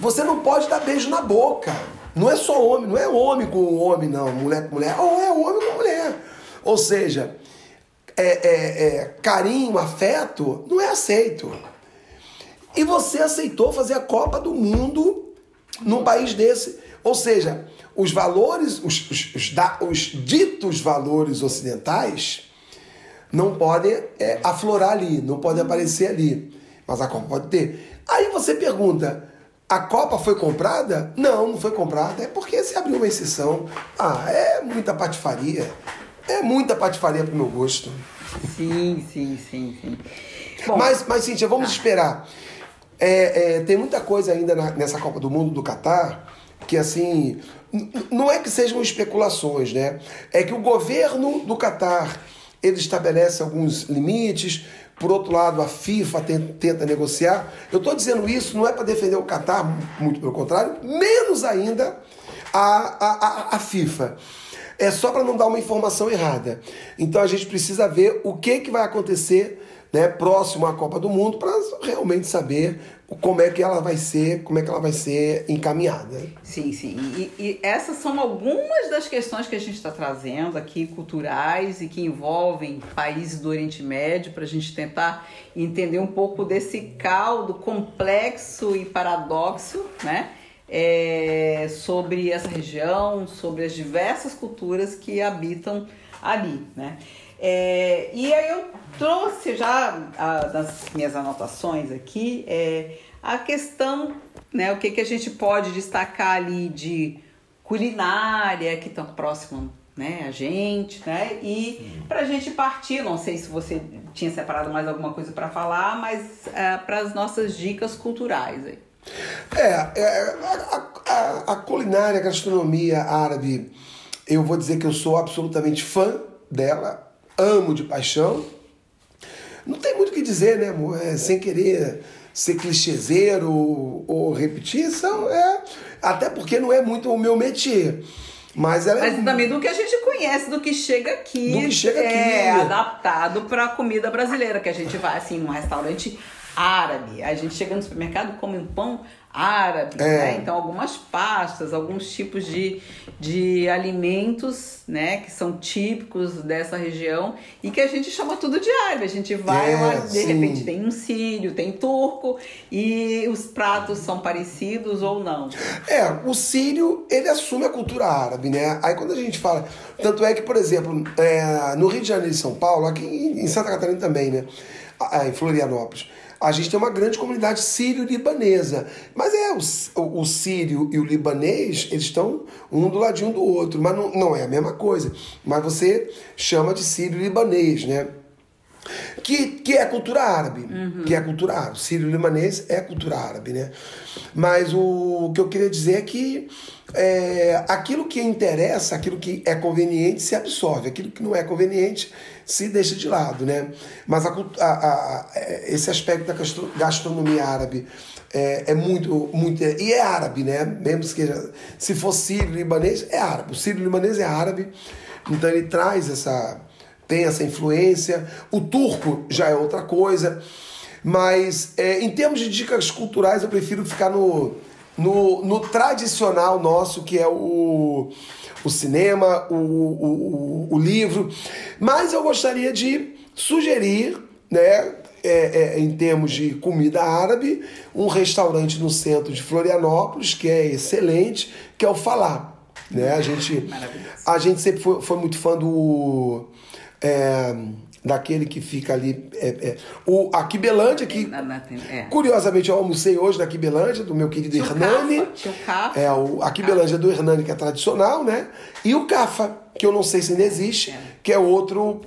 Você não pode dar beijo na boca. Não é só homem, não é homem com homem, não. Mulher com mulher. Ou é homem com mulher. Ou seja, é, é, é, carinho, afeto, não é aceito. E você aceitou fazer a Copa do Mundo num país desse. Ou seja, os valores, os, os, os, os ditos valores ocidentais não podem é, aflorar ali, não podem aparecer ali. Mas a Copa pode ter. Aí você pergunta, a Copa foi comprada? Não, não foi comprada. É porque se abriu uma exceção. Ah, é muita patifaria. É muita patifaria pro meu gosto. Sim, sim, sim, sim. Bom, mas, mas, Cíntia, vamos tá. esperar. É, é, tem muita coisa ainda na, nessa Copa do Mundo do Catar que assim não é que sejam especulações, né? É que o governo do Catar ele estabelece alguns limites. Por outro lado, a FIFA tenta, negociar. Eu estou dizendo isso não é para defender o Catar, muito pelo contrário, menos ainda a, a, a, a FIFA é só para não dar uma informação errada. Então a gente precisa ver o que, que vai acontecer né, próximo à Copa do Mundo para realmente saber como é que ela vai ser, como é que ela vai ser encaminhada. Sim, sim. E, e essas são algumas das questões que a gente está trazendo aqui, culturais e que envolvem países do Oriente Médio, para a gente tentar entender um pouco desse caldo complexo e paradoxo, né? É, sobre essa região, sobre as diversas culturas que habitam ali, né? É, e aí eu trouxe já a, nas minhas anotações aqui é, a questão, né, o que, que a gente pode destacar ali de culinária que estão próximo né, a gente, né? E para a gente partir, não sei se você tinha separado mais alguma coisa para falar, mas é, para as nossas dicas culturais aí. É, é a, a, a, culinária, a gastronomia árabe, eu vou dizer que eu sou absolutamente fã dela amo de paixão. Não tem muito o que dizer, né, amor? É, sem querer ser clichêzeiro ou, ou repetir, são, é, até porque não é muito o meu métier. Mas, ela é Mas é... também do que a gente conhece, do que chega aqui. Do que chega aqui. É adaptado para a comida brasileira, que a gente vai assim num restaurante árabe. A gente chega no supermercado come um pão árabe, é. né? Então algumas pastas, alguns tipos de, de alimentos, né, que são típicos dessa região e que a gente chama tudo de árabe. A gente vai, é, de sim. repente tem um sírio, tem turco e os pratos são parecidos ou não. É, o sírio, ele assume a cultura árabe, né? Aí quando a gente fala, tanto é que, por exemplo, é, no Rio de Janeiro e São Paulo, aqui em Santa Catarina também, né? Em Florianópolis a gente tem uma grande comunidade sírio-libanesa. Mas é, o, o, sírio e o libanês, eles estão um do ladinho do outro, mas não, não é a mesma coisa. Mas você chama de sírio-libanês, né? Que, que é cultura árabe. Uhum. Que é cultura árabe. Sírio-libanês é cultura árabe, né? Mas o, o que eu queria dizer é que é, aquilo que interessa, aquilo que é conveniente se absorve, aquilo que não é conveniente se deixa de lado, né? Mas a, a, a, esse aspecto da gastronomia árabe é, é, muito, muito e é árabe, né? Mesmo que se for sírio libanês é árabe. O sírio libanês é árabe, então ele traz essa tem essa influência. O turco já é outra coisa, mas é, em termos de dicas culturais eu prefiro ficar no no, no tradicional nosso, que é o, o cinema, o, o, o, livro. Mas eu gostaria de sugerir, né, é, é, em termos de comida árabe, um restaurante no centro de Florianópolis, que é excelente, que é o Falá. Né? A, gente, a gente sempre foi, foi muito fã do. É, daquele que fica ali. É, é, o, a Quibelândia, que é. curiosamente eu almocei hoje na Quibelândia, do meu querido Tio Hernani. Tio Cafa. É, o, a Quibelândia do Hernani, que é tradicional, né? E o Cafa, que eu não sei se ainda existe, é. que é outro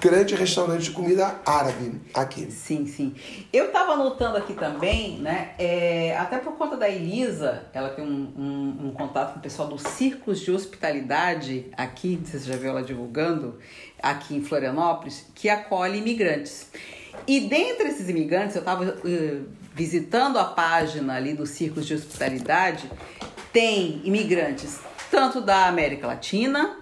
grande restaurante de comida árabe aqui. Sim, sim. Eu estava anotando aqui também, né? É, até por conta da Elisa, ela tem um, um, um, contato com o pessoal do Círculos de Hospitalidade aqui, você já viu ela divulgando, aqui em Florianópolis, que acolhe imigrantes. E dentre esses imigrantes, eu estava uh, visitando a página ali do Círculos de Hospitalidade, tem imigrantes tanto da América Latina,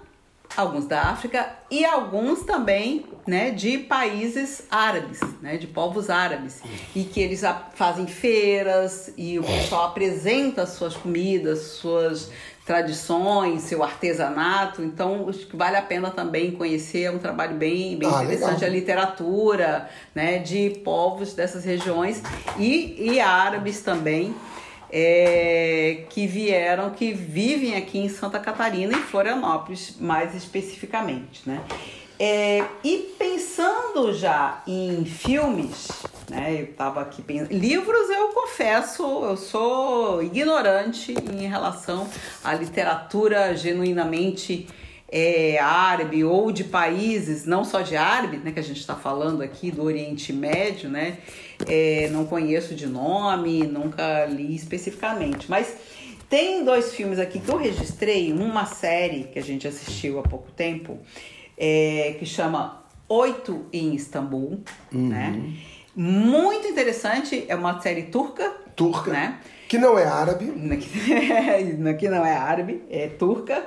alguns da África e alguns também né, de países árabes, né, de povos árabes, e que eles fazem feiras e o pessoal apresenta suas comidas, suas tradições, seu artesanato, então acho que vale a pena também conhecer, é um trabalho bem, bem ah, interessante, legal. a literatura né, de povos dessas regiões e, e árabes também é, que vieram, que vivem aqui em Santa Catarina, em Florianópolis, mais especificamente, né? É, e pensando já em filmes, né? Eu estava aqui pensando. Livros, eu confesso, eu sou ignorante em relação à literatura genuinamente é, árabe ou de países, não só de árabe, né? Que a gente está falando aqui do Oriente Médio, né? É, não conheço de nome, nunca li especificamente, mas tem dois filmes aqui que eu registrei, uma série que a gente assistiu há pouco tempo, é, que chama Oito em Istambul, uhum. né? Muito interessante, é uma série turca. Turca. Né? Que não é árabe. Que não é árabe, é turca.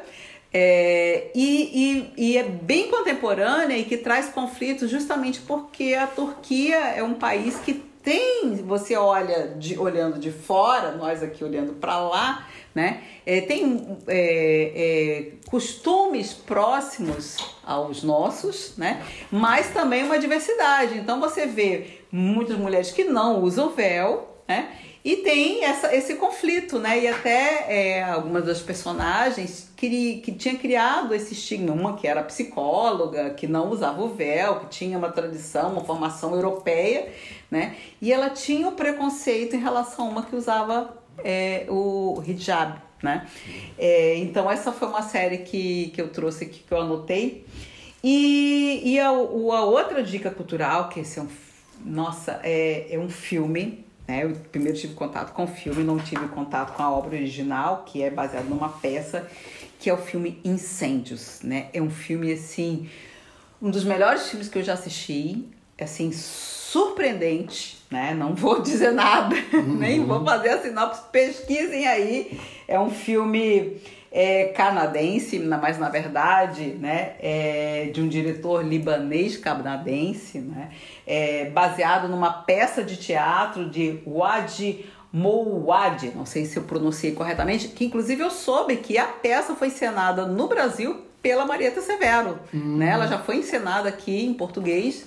É, e, e, e, é bem contemporânea e que traz conflitos justamente porque a Turquia é um país que tem, você olha de, olhando de fora, nós aqui olhando para lá, né? É, tem é, é, costumes próximos aos nossos, né? Mas também uma diversidade. Então você vê muitas mulheres que não usam véu, né? E tem essa, esse conflito, né? E até é, algumas das personagens que, que tinha criado esse estigma, uma que era psicóloga, que não usava o véu, que tinha uma tradição, uma formação europeia, né? E ela tinha o preconceito em relação a uma que usava é, o hijab, né? É, então essa foi uma série que, que eu trouxe aqui, que eu anotei. E, e a, a outra dica cultural, que esse é um, nossa, é, é um filme né? Eu primeiro tive contato com o filme, não tive contato com a obra original, que é baseada numa peça, que é o filme Incêndios. Né? É um filme, assim, um dos melhores filmes que eu já assisti, assim, surpreendente, né? Não vou dizer nada, uhum. nem vou fazer a sinopse, pesquisem aí. É um filme é, canadense, mas na verdade, né, é de um diretor libanês canadense, né, é, baseado numa peça de teatro de Wadi Mouad, não sei se eu pronunciei corretamente, que inclusive eu soube que a peça foi encenada no Brasil pela Marieta Severo, uhum. né? Ela já foi encenada aqui em português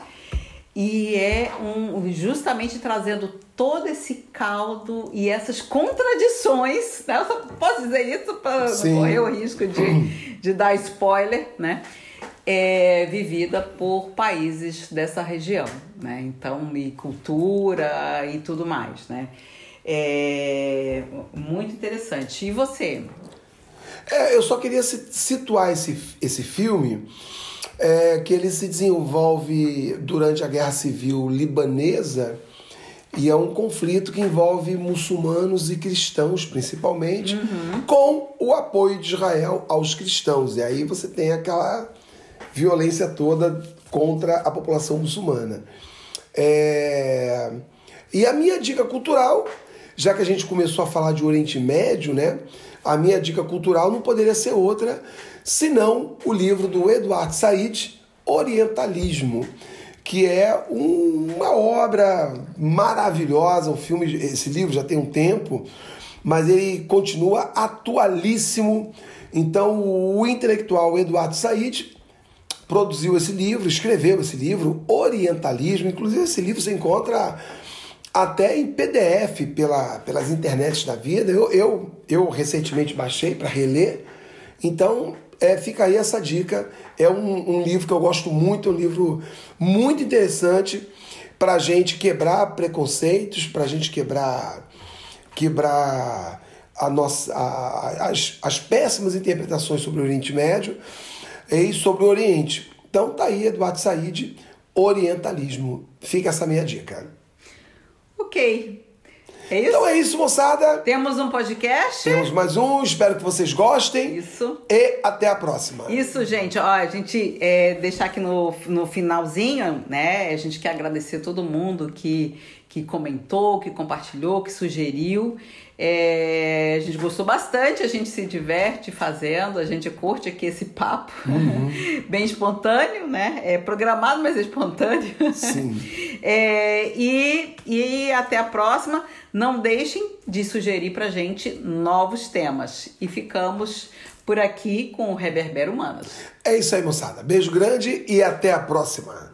e é um, justamente trazendo todo esse caldo e essas contradições. Né? Eu só posso dizer isso para correr o risco de, de dar spoiler, né? É vivida por países dessa região, né? Então, e cultura e tudo mais, né? É muito interessante. E você? É, eu só queria situar esse, esse filme é, que ele se desenvolve durante a Guerra Civil Libanesa e é um conflito que envolve muçulmanos e cristãos, principalmente, uhum. com o apoio de Israel aos cristãos. E aí você tem aquela violência toda contra a população muçulmana. É... E a minha dica cultural, já que a gente começou a falar de Oriente Médio, né? A minha dica cultural não poderia ser outra senão o livro do Eduardo Said, Orientalismo, que é um, uma obra maravilhosa, um filme, esse livro já tem um tempo, mas ele continua atualíssimo. Então, o intelectual Eduardo Said produziu esse livro, escreveu esse livro, Orientalismo. Inclusive, esse livro você encontra até em PDF pela, pelas internets da vida. Eu, eu, eu recentemente baixei para reler. Então, é, fica aí essa dica. É um, um livro que eu gosto muito, um livro muito interessante para a gente quebrar preconceitos, para a gente quebrar, quebrar a nossa, a, as, as péssimas interpretações sobre o Oriente Médio e sobre o Oriente. Então tá aí Eduardo Said, Orientalismo. Fica essa minha dica. Ok. É isso? Então é isso, moçada. Temos um podcast. Temos mais um. Espero que vocês gostem. Isso. E até a próxima. Isso, gente. Ó, a gente é, deixar aqui no, no finalzinho, né? A gente quer agradecer todo mundo que, que comentou, que compartilhou, que sugeriu. É, a gente gostou bastante, a gente se diverte fazendo, a gente curte aqui esse papo uhum. bem espontâneo, né? É programado, mas é espontâneo. Sim. É, e, e até a próxima. Não deixem de sugerir pra gente novos temas. E ficamos por aqui com o Reverbero Humanos. É isso aí, moçada. Beijo grande e até a próxima.